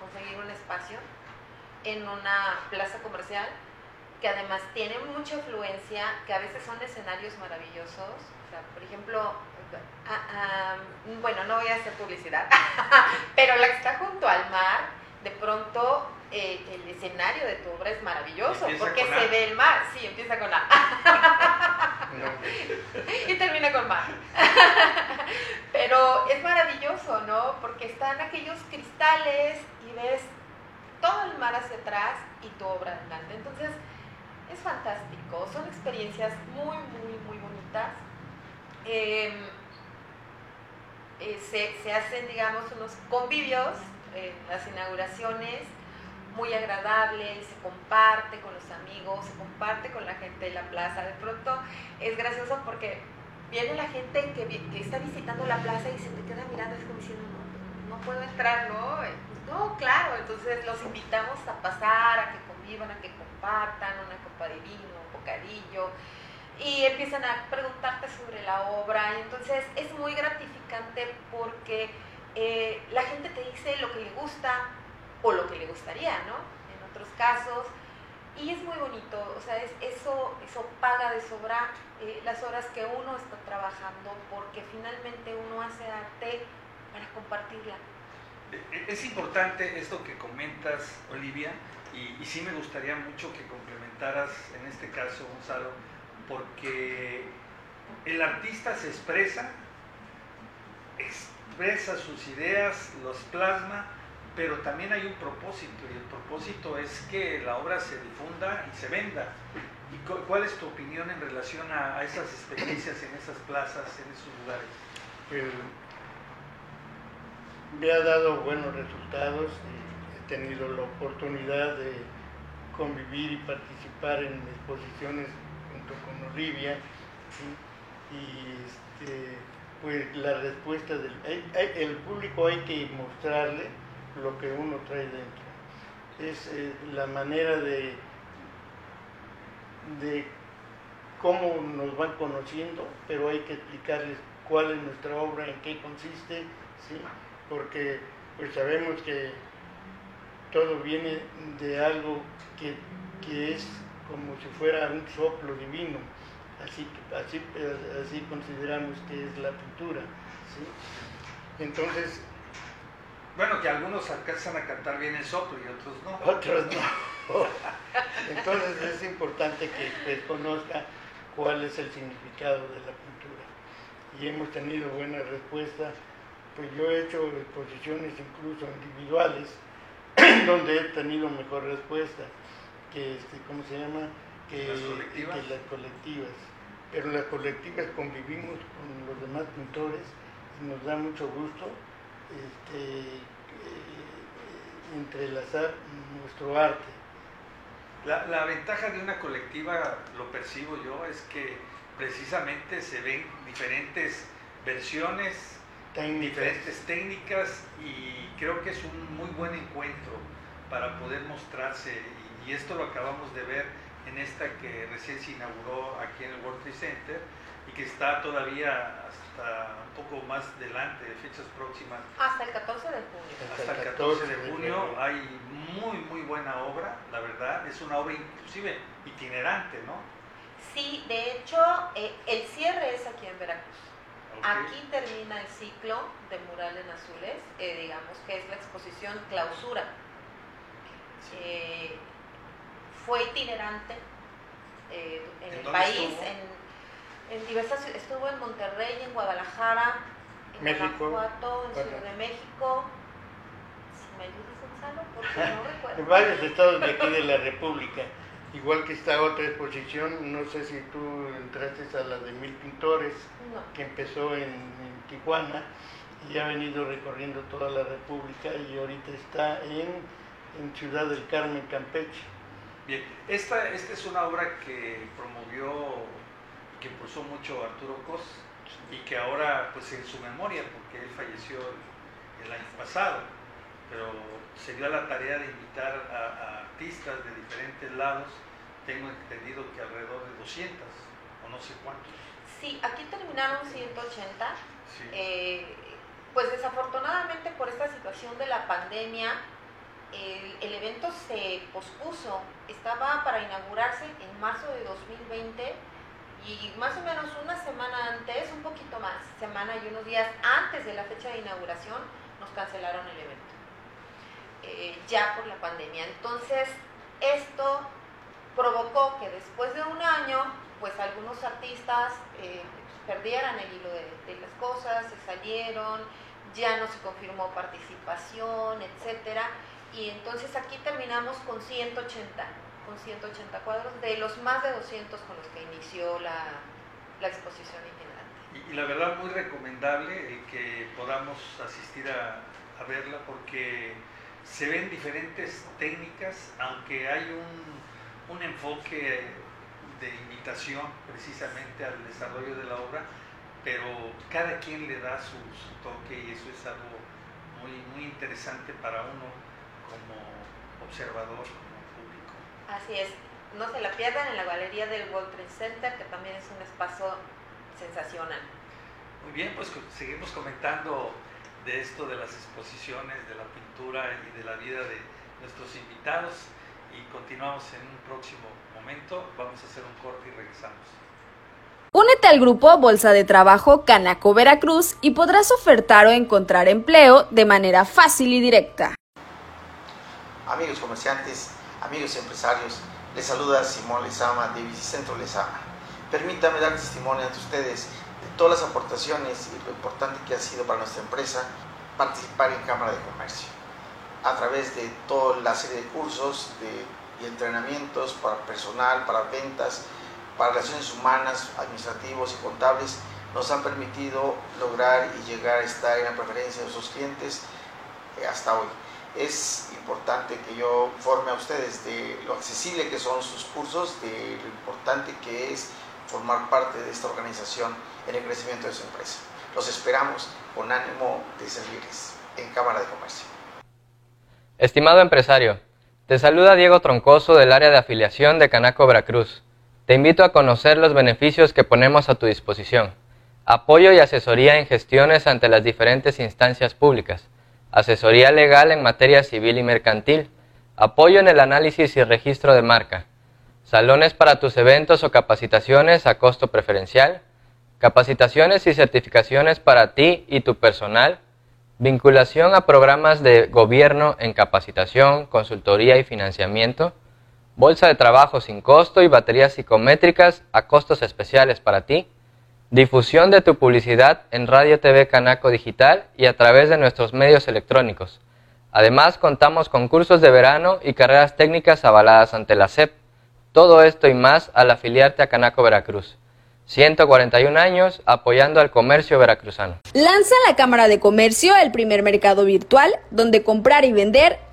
conseguir un espacio en una plaza comercial que además tiene mucha afluencia, que a veces son escenarios maravillosos. O sea, por ejemplo, Ah, ah, bueno, no voy a hacer publicidad, pero la que está junto al mar, de pronto eh, el escenario de tu obra es maravilloso porque se ve el mar. Sí, empieza con A. y termina con mar. pero es maravilloso, ¿no? Porque están aquellos cristales y ves todo el mar hacia atrás y tu obra adelante. Entonces, es fantástico. Son experiencias muy, muy, muy bonitas. Eh, eh, se, hacen, digamos, unos convivios, las inauguraciones, muy agradables, se comparte con los amigos, se comparte con la gente de la plaza. De pronto es gracioso porque viene la gente que, está visitando la plaza y se te queda mirando, es como diciendo, no, puedo entrar, ¿no? No, claro, entonces los invitamos a pasar, a que convivan, a que compartan una copa de vino, un bocadillo y empiezan a preguntarte sobre la obra y entonces es muy gratificante porque eh, la gente te dice lo que le gusta o lo que le gustaría, ¿no? En otros casos y es muy bonito, o sea, es, eso, eso paga de sobra eh, las horas que uno está trabajando porque finalmente uno hace arte para compartirla. E, e, es importante esto que comentas, Olivia, y, y sí me gustaría mucho que complementaras en este caso, Gonzalo, porque el artista se expresa, expresa sus ideas, los plasma, pero también hay un propósito y el propósito es que la obra se difunda y se venda. ¿Y cuál es tu opinión en relación a, esas experiencias en esas plazas, en esos lugares? Pues, me ha dado buenos resultados y he tenido la oportunidad de convivir y participar en exposiciones con Olivia, y este, pues la respuesta del el público hay que mostrarle lo que uno trae dentro. Es eh, la manera de, de cómo nos van conociendo, pero hay que explicarles cuál es nuestra obra, en qué consiste, ¿sí? porque pues sabemos que todo viene de algo que, que es como si fuera un soplo divino. Así, así, así consideramos que es la pintura. Entonces, Bueno, que algunos alcanzan a cantar bien el soplo y otros no. Otros no. Entonces es importante que usted conozca cuál es el significado de la pintura. Y hemos tenido buena respuesta. Pues yo he hecho exposiciones incluso individuales donde he tenido mejor respuesta que, este, ¿cómo se llama? Que ¿Las colectivas? que las colectivas. Pero las colectivas convivimos con los demás pintores y nos da mucho gusto este, eh, entrelazar nuestro arte. La, la ventaja de una colectiva, lo percibo yo, es que precisamente se ven diferentes versiones, Técnicas. diferentes técnicas y creo que es un muy buen encuentro para poder mostrarse y, y esto lo acabamos de ver en esta que recién se inauguró aquí en el World Trade Center y que está todavía hasta un poco más delante de fechas próximas Hasta el 14 de junio. hasta el 14 de junio hay muy muy buena obra, la verdad, es una obra inclusive itinerante, ¿no? Sí, de hecho, eh, el cierre es aquí en Veracruz. Aquí termina el ciclo de mural en azules, eh, digamos que es la exposición clausura. Eh, fue itinerante eh, en, ¿En el país, estuvo? en, en diversas ciudades. Estuvo en Monterrey, en Guadalajara, en México, Guanajuato, en Ciudad de México. Si me ayudas, Gonzalo, porque no recuerdo. En varios estados de aquí de la República. Igual que está otra exposición, no sé si tú entraste a la de Mil Pintores, No. que empezó en, en Tijuana y ha venido recorriendo toda la República y ahorita está en, en Ciudad del Carmen, Campeche. Bien, esta, esta es una obra que promovió, que impulsó mucho Arturo Cos y que ahora, pues en su memoria, porque él falleció el, el año pasado, pero se dio a la tarea de invitar a, a artistas de diferentes lados, tengo entendido que alrededor de 200 o no sé cuántos. Sí, aquí terminaron 180. Sí. Eh, pues desafortunadamente por esta situación de la pandemia, el, evento se pospuso. Estaba para inaugurarse en marzo de 2020 y más o menos una semana antes, un poquito más, semana y unos días antes de la fecha de inauguración, nos cancelaron el evento. Eh, ya por la pandemia. Entonces, esto provocó que después de un año, pues algunos artistas eh, perdieran el hilo de las cosas, se salieron, ya no se confirmó participación, etcétera, y entonces aquí terminamos con 180, con 180 cuadros de los más de 200 con los que inició la, la exposición itinerante. Y, la verdad muy recomendable el que podamos asistir a, a verla porque se ven diferentes técnicas, aunque hay un, un enfoque de invitación precisamente al desarrollo de la obra, pero cada quien le da su, su toque y eso es algo muy, muy interesante para uno como observador, como público. Así es, no se la pierdan en la galería del World Trade Center, que también es un espacio sensacional. Muy bien, pues seguimos comentando de esto de las exposiciones, de la pintura y de la vida de nuestros invitados y continuamos en un próximo momento. Vamos a hacer un corte y regresamos. Únete al grupo Bolsa de Trabajo Canaco Veracruz y podrás ofertar o encontrar empleo de manera fácil y directa. Amigos comerciantes, amigos empresarios, les saluda Simón Lezama de Bicicentro Lezama. Permítame dar testimonio ante ustedes de todas las aportaciones y lo importante que ha sido para nuestra empresa participar en Cámara de Comercio. A través de toda la serie de cursos de, y entrenamientos para personal, para ventas, para relaciones humanas, administrativos y contables, nos han permitido lograr y llegar a estar en la preferencia de nuestros clientes eh, hasta hoy. Es importante que yo forme a ustedes de lo accesible que son sus cursos, de lo importante que es formar parte de esta organización en el crecimiento de su empresa. Los esperamos con ánimo de servirles en Cámara de Comercio. Estimado empresario, te saluda Diego Troncoso del área de afiliación de Canaco Veracruz. Te invito a conocer los beneficios que ponemos a tu disposición. Apoyo y asesoría en gestiones ante las diferentes instancias públicas. Asesoría legal en materia civil y mercantil. Apoyo en el análisis y registro de marca. Salones para tus eventos o capacitaciones a costo preferencial. Capacitaciones y certificaciones para ti y tu personal. vinculación a programas de gobierno en capacitación, consultoría y financiamiento, bolsa de trabajo sin costo y baterías psicométricas a costos especiales para ti, difusión de tu publicidad en Radio TV Canaco Digital y a través de nuestros medios electrónicos. Además, contamos con cursos de verano y carreras técnicas avaladas ante la SEP. Todo esto y más al afiliarte a Canaco Veracruz. 141 años apoyando al comercio veracruzano. Lanza la Cámara de Comercio el primer mercado virtual donde comprar y vender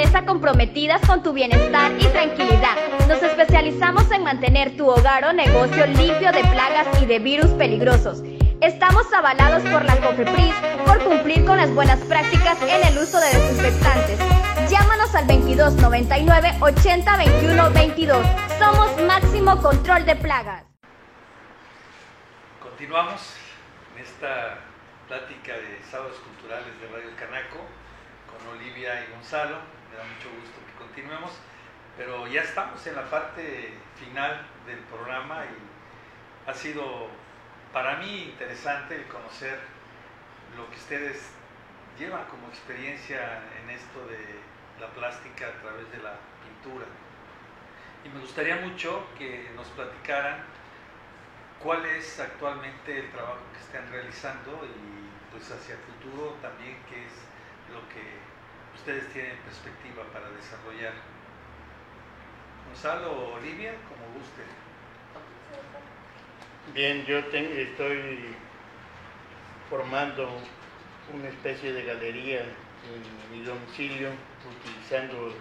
Empresa comprometida con tu bienestar y tranquilidad. Nos especializamos en mantener tu hogar o negocio limpio de plagas y de virus peligrosos. Estamos avalados por la COFEPRIS por cumplir con las buenas prácticas en el uso de desinfectantes. Llámanos al 2299 80 21 22. Somos Máximo Control de Plagas. Continuamos en esta plática de sábados culturales de Radio Canaco con Olivia y Gonzalo. Da mucho gusto que continuemos, pero ya estamos en la parte final del programa y ha sido para mí interesante el conocer lo que ustedes llevan como experiencia en esto de la plástica a través de la pintura. Y me gustaría mucho que nos platicaran cuál es actualmente el trabajo que están realizando y pues hacia el futuro también qué es lo que ustedes tienen en perspectiva para desarrollar. Gonzalo o Olivia, como guste. Bien, yo tengo, estoy formando una especie de galería en mi domicilio, utilizando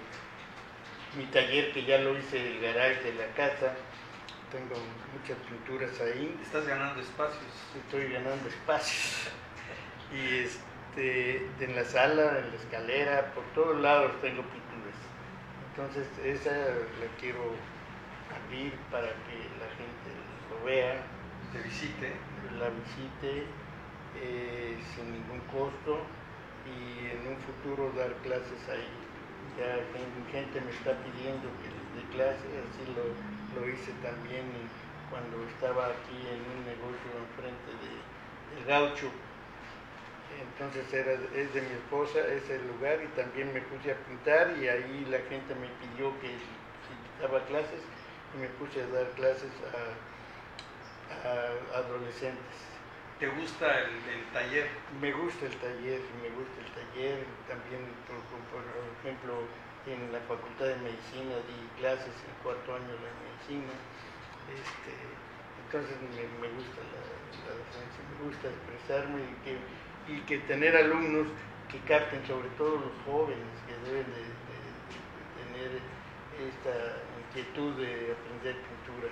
mi taller que ya lo hice en el garage de la casa. Tengo muchas pinturas ahí. Estás ganando espacios. Estoy ganando espacios. Y este, en la sala, en la escalera, por todos lados tengo pinturas. Entonces esa la quiero abrir para que la gente lo vea. Te visite. La visite eh, sin ningún costo y en un futuro dar clases ahí. Ya gente me está pidiendo que les dé clases, así lo, lo hice también cuando estaba aquí en un negocio enfrente de, del gaucho. Entonces era, es de mi esposa ese lugar y también me puse a pintar y ahí la gente me pidió que si daba clases y me puse a dar clases a, a adolescentes. ¿Te gusta el, el, taller? Me gusta el taller, me gusta el taller. También, por, por, ejemplo, en la Facultad de Medicina di clases el cuarto año de medicina. Este, entonces me, me gusta la, la, docencia, me gusta expresarme y que, y que tener alumnos que capten, sobre todo los jóvenes, que deben de, tener esta inquietud de aprender pintura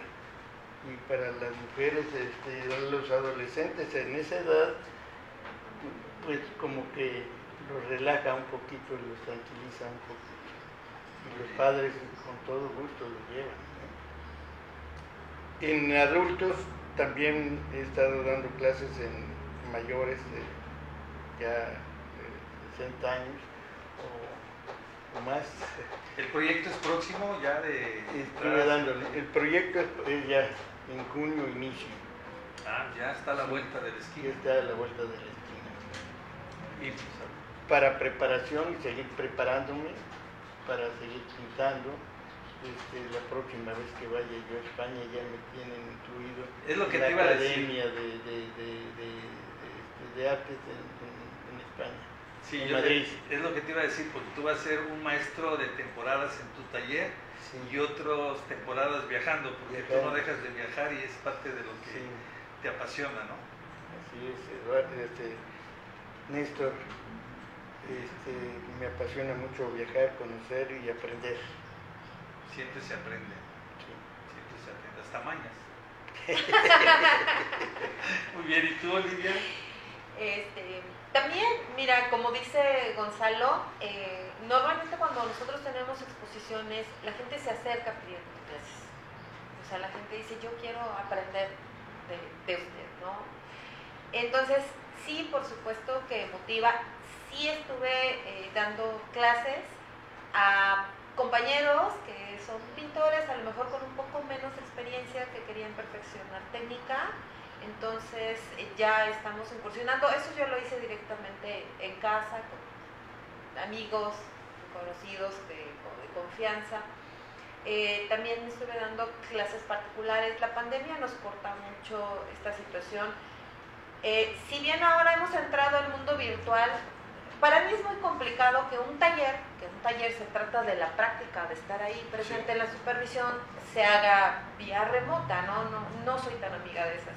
y para las mujeres, este, los adolescentes en esa edad, pues como que los relaja un poquito, los tranquiliza un poquito. Y los padres con todo gusto los llevan. En adultos también he estado dando clases en mayores de ya de 60 años o, o más. ¿El proyecto es próximo ya de...? Estuve dándole. El proyecto es ya en junio inicio. Ah, ya está a la vuelta de la esquina. Ya está a la vuelta de la esquina. Y para preparación y seguir preparándome, para seguir pintando, este, la próxima vez que vaya yo a España ya me tienen incluido es lo que la te iba a Academia decir. de, de, de, de, de Artes en, en, en España. Sí, en yo Madrid. te- es lo que te iba a decir, porque tú vas a ser un maestro de temporadas en tu taller y otras temporadas viajando, porque tú no dejas de viajar y es parte de lo que Sí. te apasiona, ¿no? Así es, Eduardo, este, Néstor, este, me apasiona mucho viajar, conocer y aprender. Siempre se aprende, siempre se aprende, hasta mañas. Muy bien, ¿y tú, Olivia? Este, también, mira, como dice Gonzalo, eh, normalmente cuando nosotros tenemos exposiciones, la gente se acerca pidiendo clases. O sea, la gente dice, yo quiero aprender de, usted, ¿no? Entonces, sí, por supuesto que motiva. Sí estuve eh, dando clases a compañeros que son pintores, a lo mejor con un poco menos experiencia, que querían perfeccionar técnica. Entonces ya estamos incursionando. Eso yo lo hice directamente en casa, con amigos, conocidos de, de confianza. Eh, también estuve dando clases particulares. La pandemia nos corta mucho esta situación. Eh, si bien ahora hemos entrado al mundo virtual, para mí es muy complicado que un taller, que un taller se trata de la práctica, de estar ahí presente en la supervisión, se haga vía remota, ¿no? ¿no? No soy tan amiga de esas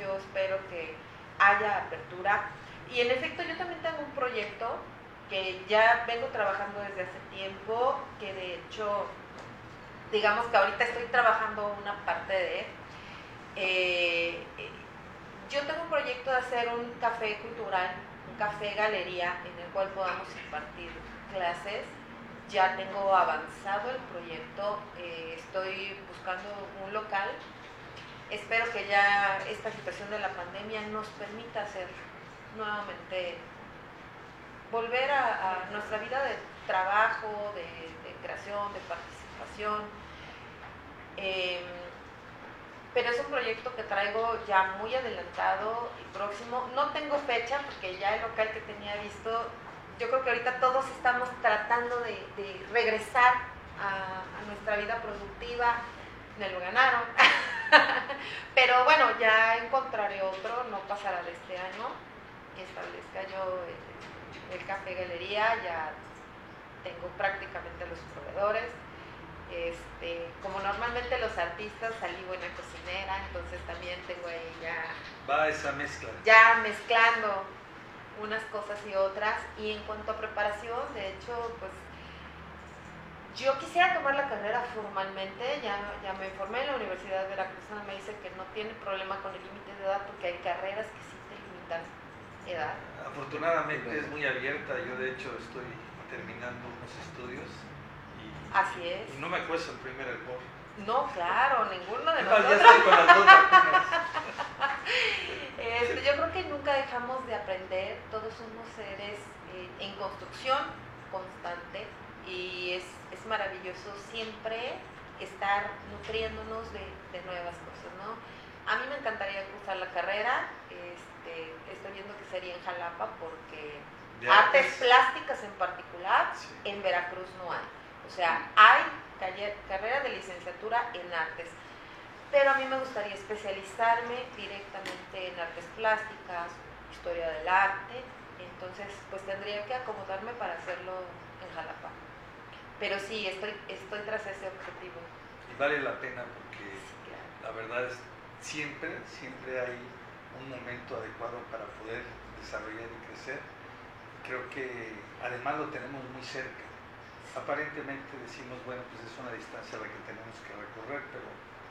yo espero que haya apertura. Y en efecto yo también tengo un proyecto que ya vengo trabajando desde hace tiempo, que de hecho, digamos que ahorita estoy trabajando una parte de... Eh, yo tengo un proyecto de hacer un café cultural café galería en el cual podamos impartir clases. Ya tengo avanzado el proyecto, eh, estoy buscando un local. Espero que ya esta situación de la pandemia nos permita hacer nuevamente, volver a, nuestra vida de trabajo, de, creación, de participación. Eh, pero es un proyecto que traigo ya muy adelantado y próximo. No tengo fecha porque ya el local que tenía visto, yo creo que ahorita todos estamos tratando de, de regresar a, a, nuestra vida productiva. Me lo ganaron. pero bueno, ya encontraré otro, no pasará de este año. Y establezca yo el, el café galería, ya tengo prácticamente los proveedores este, como normalmente los artistas salí buena cocinera, entonces también tengo ahí ya... Va esa mezcla. Ya mezclando unas cosas y otras. Y en cuanto a preparación, de hecho, pues yo quisiera tomar la carrera formalmente, ya, ya me informé en la Universidad de Veracruz, me dice que no tiene problema con el límite de edad porque hay carreras que sí te limitan edad. Afortunadamente es muy abierta, yo de hecho estoy terminando unos estudios Así es. Y no me cuesta el primer error. No, claro, ninguno de No, nosotros. ya estoy con las dos. Este, yo creo que nunca dejamos de aprender, todos somos seres eh, en construcción constante y es maravilloso siempre estar nutriéndonos de, de nuevas cosas, ¿no? A mí me encantaría cursar la carrera, este, estoy viendo que sería en Jalapa porque artes plásticas en particular en Veracruz no hay. O sea, hay calle- carrera de licenciatura en artes, pero a mí me gustaría especializarme directamente en artes plásticas, historia del arte, entonces pues tendría que acomodarme para hacerlo en Jalapa. Pero sí, estoy, estoy tras ese objetivo. Y vale la pena porque la verdad es siempre, siempre hay un momento adecuado para poder desarrollar y crecer. Creo que además lo tenemos muy cerca. Aparentemente decimos, bueno, pues es una distancia la que tenemos que recorrer, pero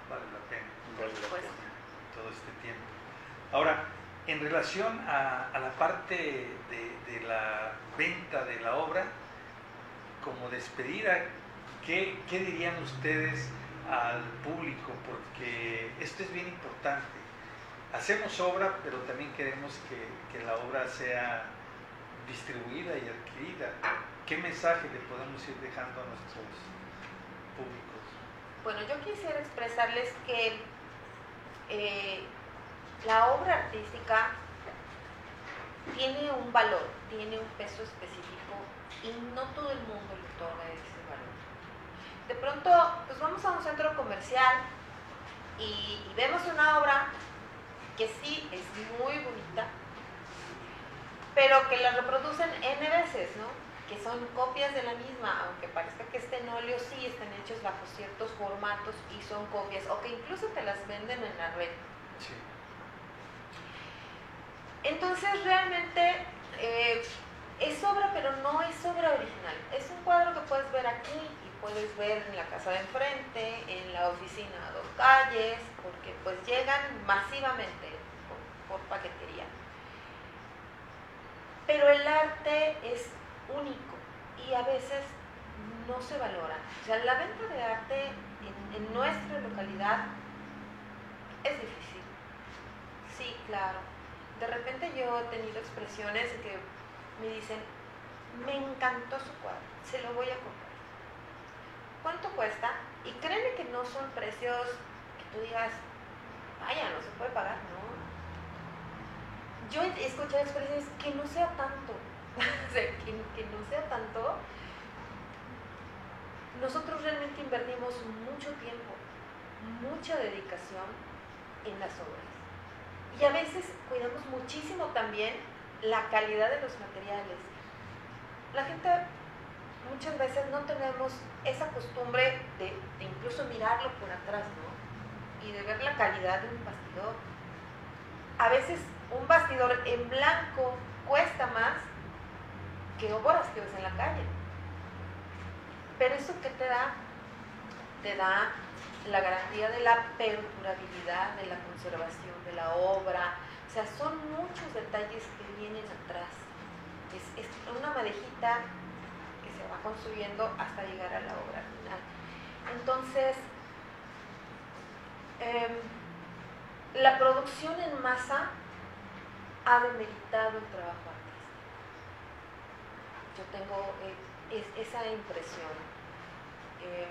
vale la pena, vale la Pues. pena todo este tiempo. Ahora, en relación a, a la parte de, de la venta de la obra, como despedida, ¿qué, dirían ustedes al público? Porque esto es bien importante. Hacemos obra, pero también queremos que, que la obra sea distribuida y adquirida. ¿Qué mensaje le podemos ir dejando a nuestros públicos? Bueno, yo quisiera expresarles que eh, la obra artística tiene un valor, tiene un peso específico y no todo el mundo le otorga ese valor. De pronto, pues vamos a un centro comercial y, y vemos una obra que sí es muy bonita, pero que la reproducen N veces, ¿no? Que son copias de la misma, aunque parezca que este en óleo sí están hechos bajo ciertos formatos y son copias, o que incluso te las venden en la red. Entonces realmente eh, es obra, pero no es obra original. Es un cuadro que puedes ver aquí y puedes ver en la casa de enfrente, en la oficina a dos calles, porque pues llegan masivamente por, paquetería. pero el arte es único y a veces no se valora. O sea, la venta de arte en, en nuestra localidad es difícil. Sí, claro. De repente yo he tenido expresiones que me dicen, me encantó su cuadro, se lo voy a comprar. ¿Cuánto cuesta? Y créeme que no son precios que tú digas, vaya, no se puede pagar, no. Yo he escuchado que no sea tanto, que no sea tanto. Nosotros realmente invertimos mucho tiempo, mucha dedicación en las obras. Y a veces cuidamos muchísimo también la calidad de los materiales. La gente muchas veces no tenemos esa costumbre de, incluso mirarlo por atrás, ¿no? Y de ver la calidad de un bastidor. A veces un bastidor en blanco cuesta más que obras que ves en la calle. Pero eso que te da, te da la garantía de la perdurabilidad, de la conservación de la obra. O sea, son muchos detalles que vienen atrás. Es, una madejita que se va construyendo hasta llegar a la obra final. Entonces, eh, la producción en masa ha demeritado el trabajo artístico. Yo tengo eh, es, esa impresión. Eh,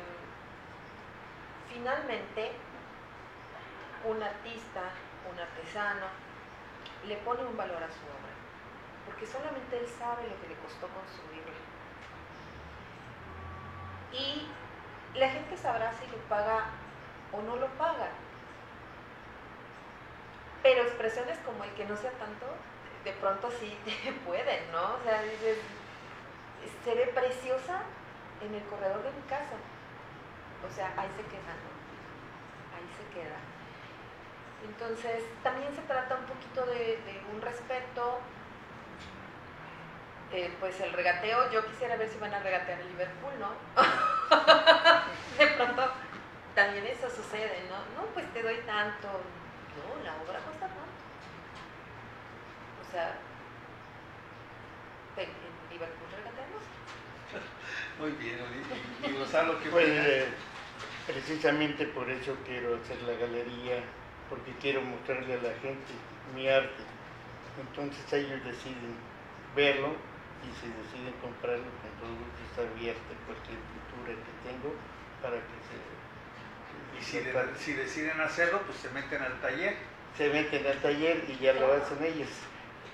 finalmente, un artista, un artesano, le pone un valor a su obra, porque solamente él sabe lo que le costó construirla. Y la gente sabrá si lo paga o no lo paga. Pero expresiones como el que no sea tanto, de pronto sí pueden, ¿no? O sea, dices, se ve preciosa en el corredor de mi casa. O sea, ahí se queda, ¿no? Ahí se queda. Entonces, también se trata un poquito de, de un respeto. Eh, pues el regateo, yo quisiera ver si van a regatear el Liverpool, ¿no? de pronto también eso sucede, ¿no? No, pues te doy tanto. No, la obra cuesta tanto. O sea, en Liverpool regateamos. Muy bien, y, y Gonzalo, ¿qué Pues eh, precisamente por eso quiero hacer la galería, porque quiero mostrarle a la gente mi arte. Entonces ellos deciden verlo y si deciden comprarlo, con todo gusto está abierta cualquier pintura que tengo para que se... Y si, de- si deciden hacerlo, pues se meten al taller. Se meten al taller y ya lo hacen ellos.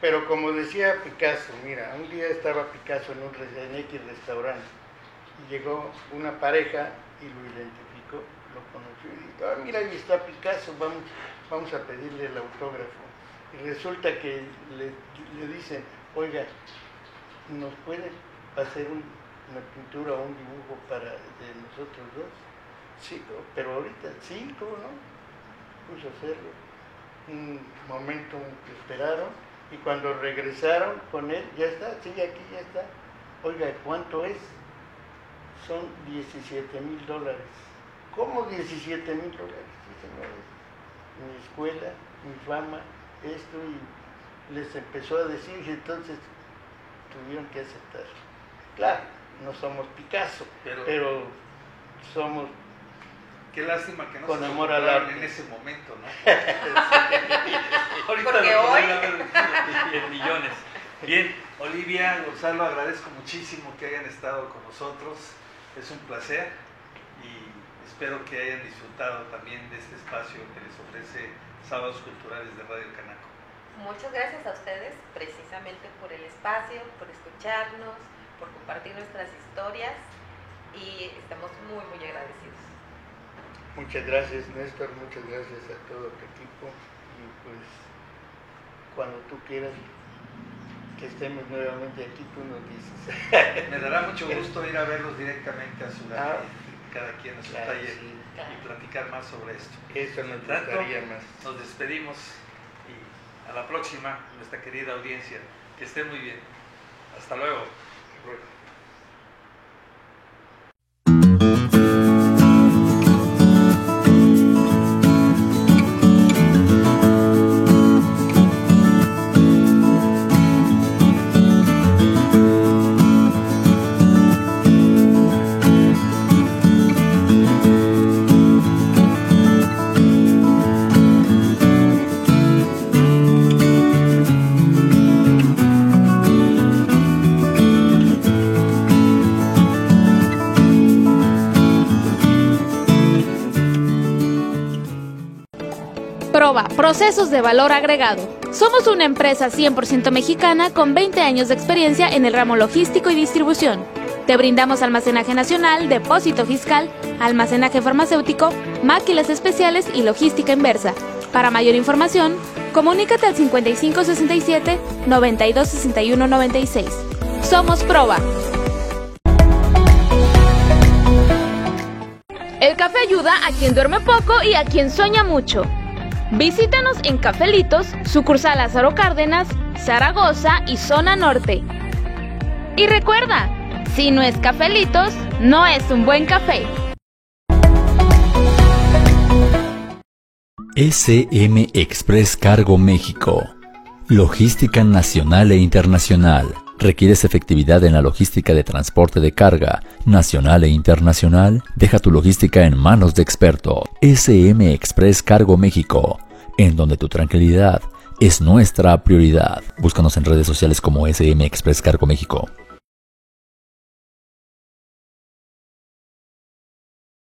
Pero como decía Picasso, mira, un día estaba Picasso en un en X restaurante y llegó una pareja y lo identificó, lo conoció y dijo, ah, mira, ahí está Picasso, vamos, vamos a pedirle el autógrafo. Y resulta que le, le dicen, oiga, ¿nos puede hacer un- una pintura o un dibujo para de nosotros dos? Sí, pero ahorita sí, ¿cómo no? Puso a hacerlo. Un momento esperaron y cuando regresaron con él, ya está, sí, aquí ya está. Oiga, ¿cuánto es? Son 17 mil dólares. ¿Cómo 17 mil dólares? Mi escuela, mi fama, esto, y les empezó a decir, y entonces tuvieron que aceptar. Claro, no somos Picasso, Pero- pero, somos Qué lástima que no Con se amor al arte. en ese momento, ¿no? Ahorita Porque lo hoy- en millones. Bien, Olivia, Gonzalo, agradezco muchísimo que hayan estado con nosotros. Es un placer espero que hayan disfrutado también de este espacio que les ofrece Sábados Culturales de Radio Canaco. Muchas gracias a ustedes precisamente por el espacio, por escucharnos, por compartir nuestras historias y estamos muy, muy agradecidos. Muchas gracias Néstor, muchas gracias a todo tu equipo y pues cuando tú quieras que estemos nuevamente aquí tú nos dices. Me dará mucho gusto ir a verlos directamente a su Ah, cada quien a su claro, taller sí. y platicar más sobre esto. Eso nos tanto, gustaría más. Nos despedimos y a la próxima, nuestra querida audiencia. Que esté muy bien. Hasta luego. Procesos de valor agregado. Somos una empresa 100% mexicana con 20 años de experiencia en el ramo logístico y distribución. Te brindamos almacenaje nacional, depósito fiscal, almacenaje farmacéutico, máquinas especiales y logística inversa. Para mayor información, comunícate al 5567 926196. Somos Proba. El café ayuda a quien duerme poco y a quien sueña mucho. Visítanos en Cafelitos, sucursal Lázaro Cárdenas, Zaragoza y Zona Norte. Y recuerda, si no es Cafelitos, no es un buen café. SM Express Cargo México. Logística nacional e internacional. ¿Requieres efectividad en la logística de transporte de carga nacional e internacional? Deja tu logística en manos de experto. SM Express Cargo México, en donde tu tranquilidad es nuestra prioridad. Búscanos en redes sociales como SM Express Cargo México.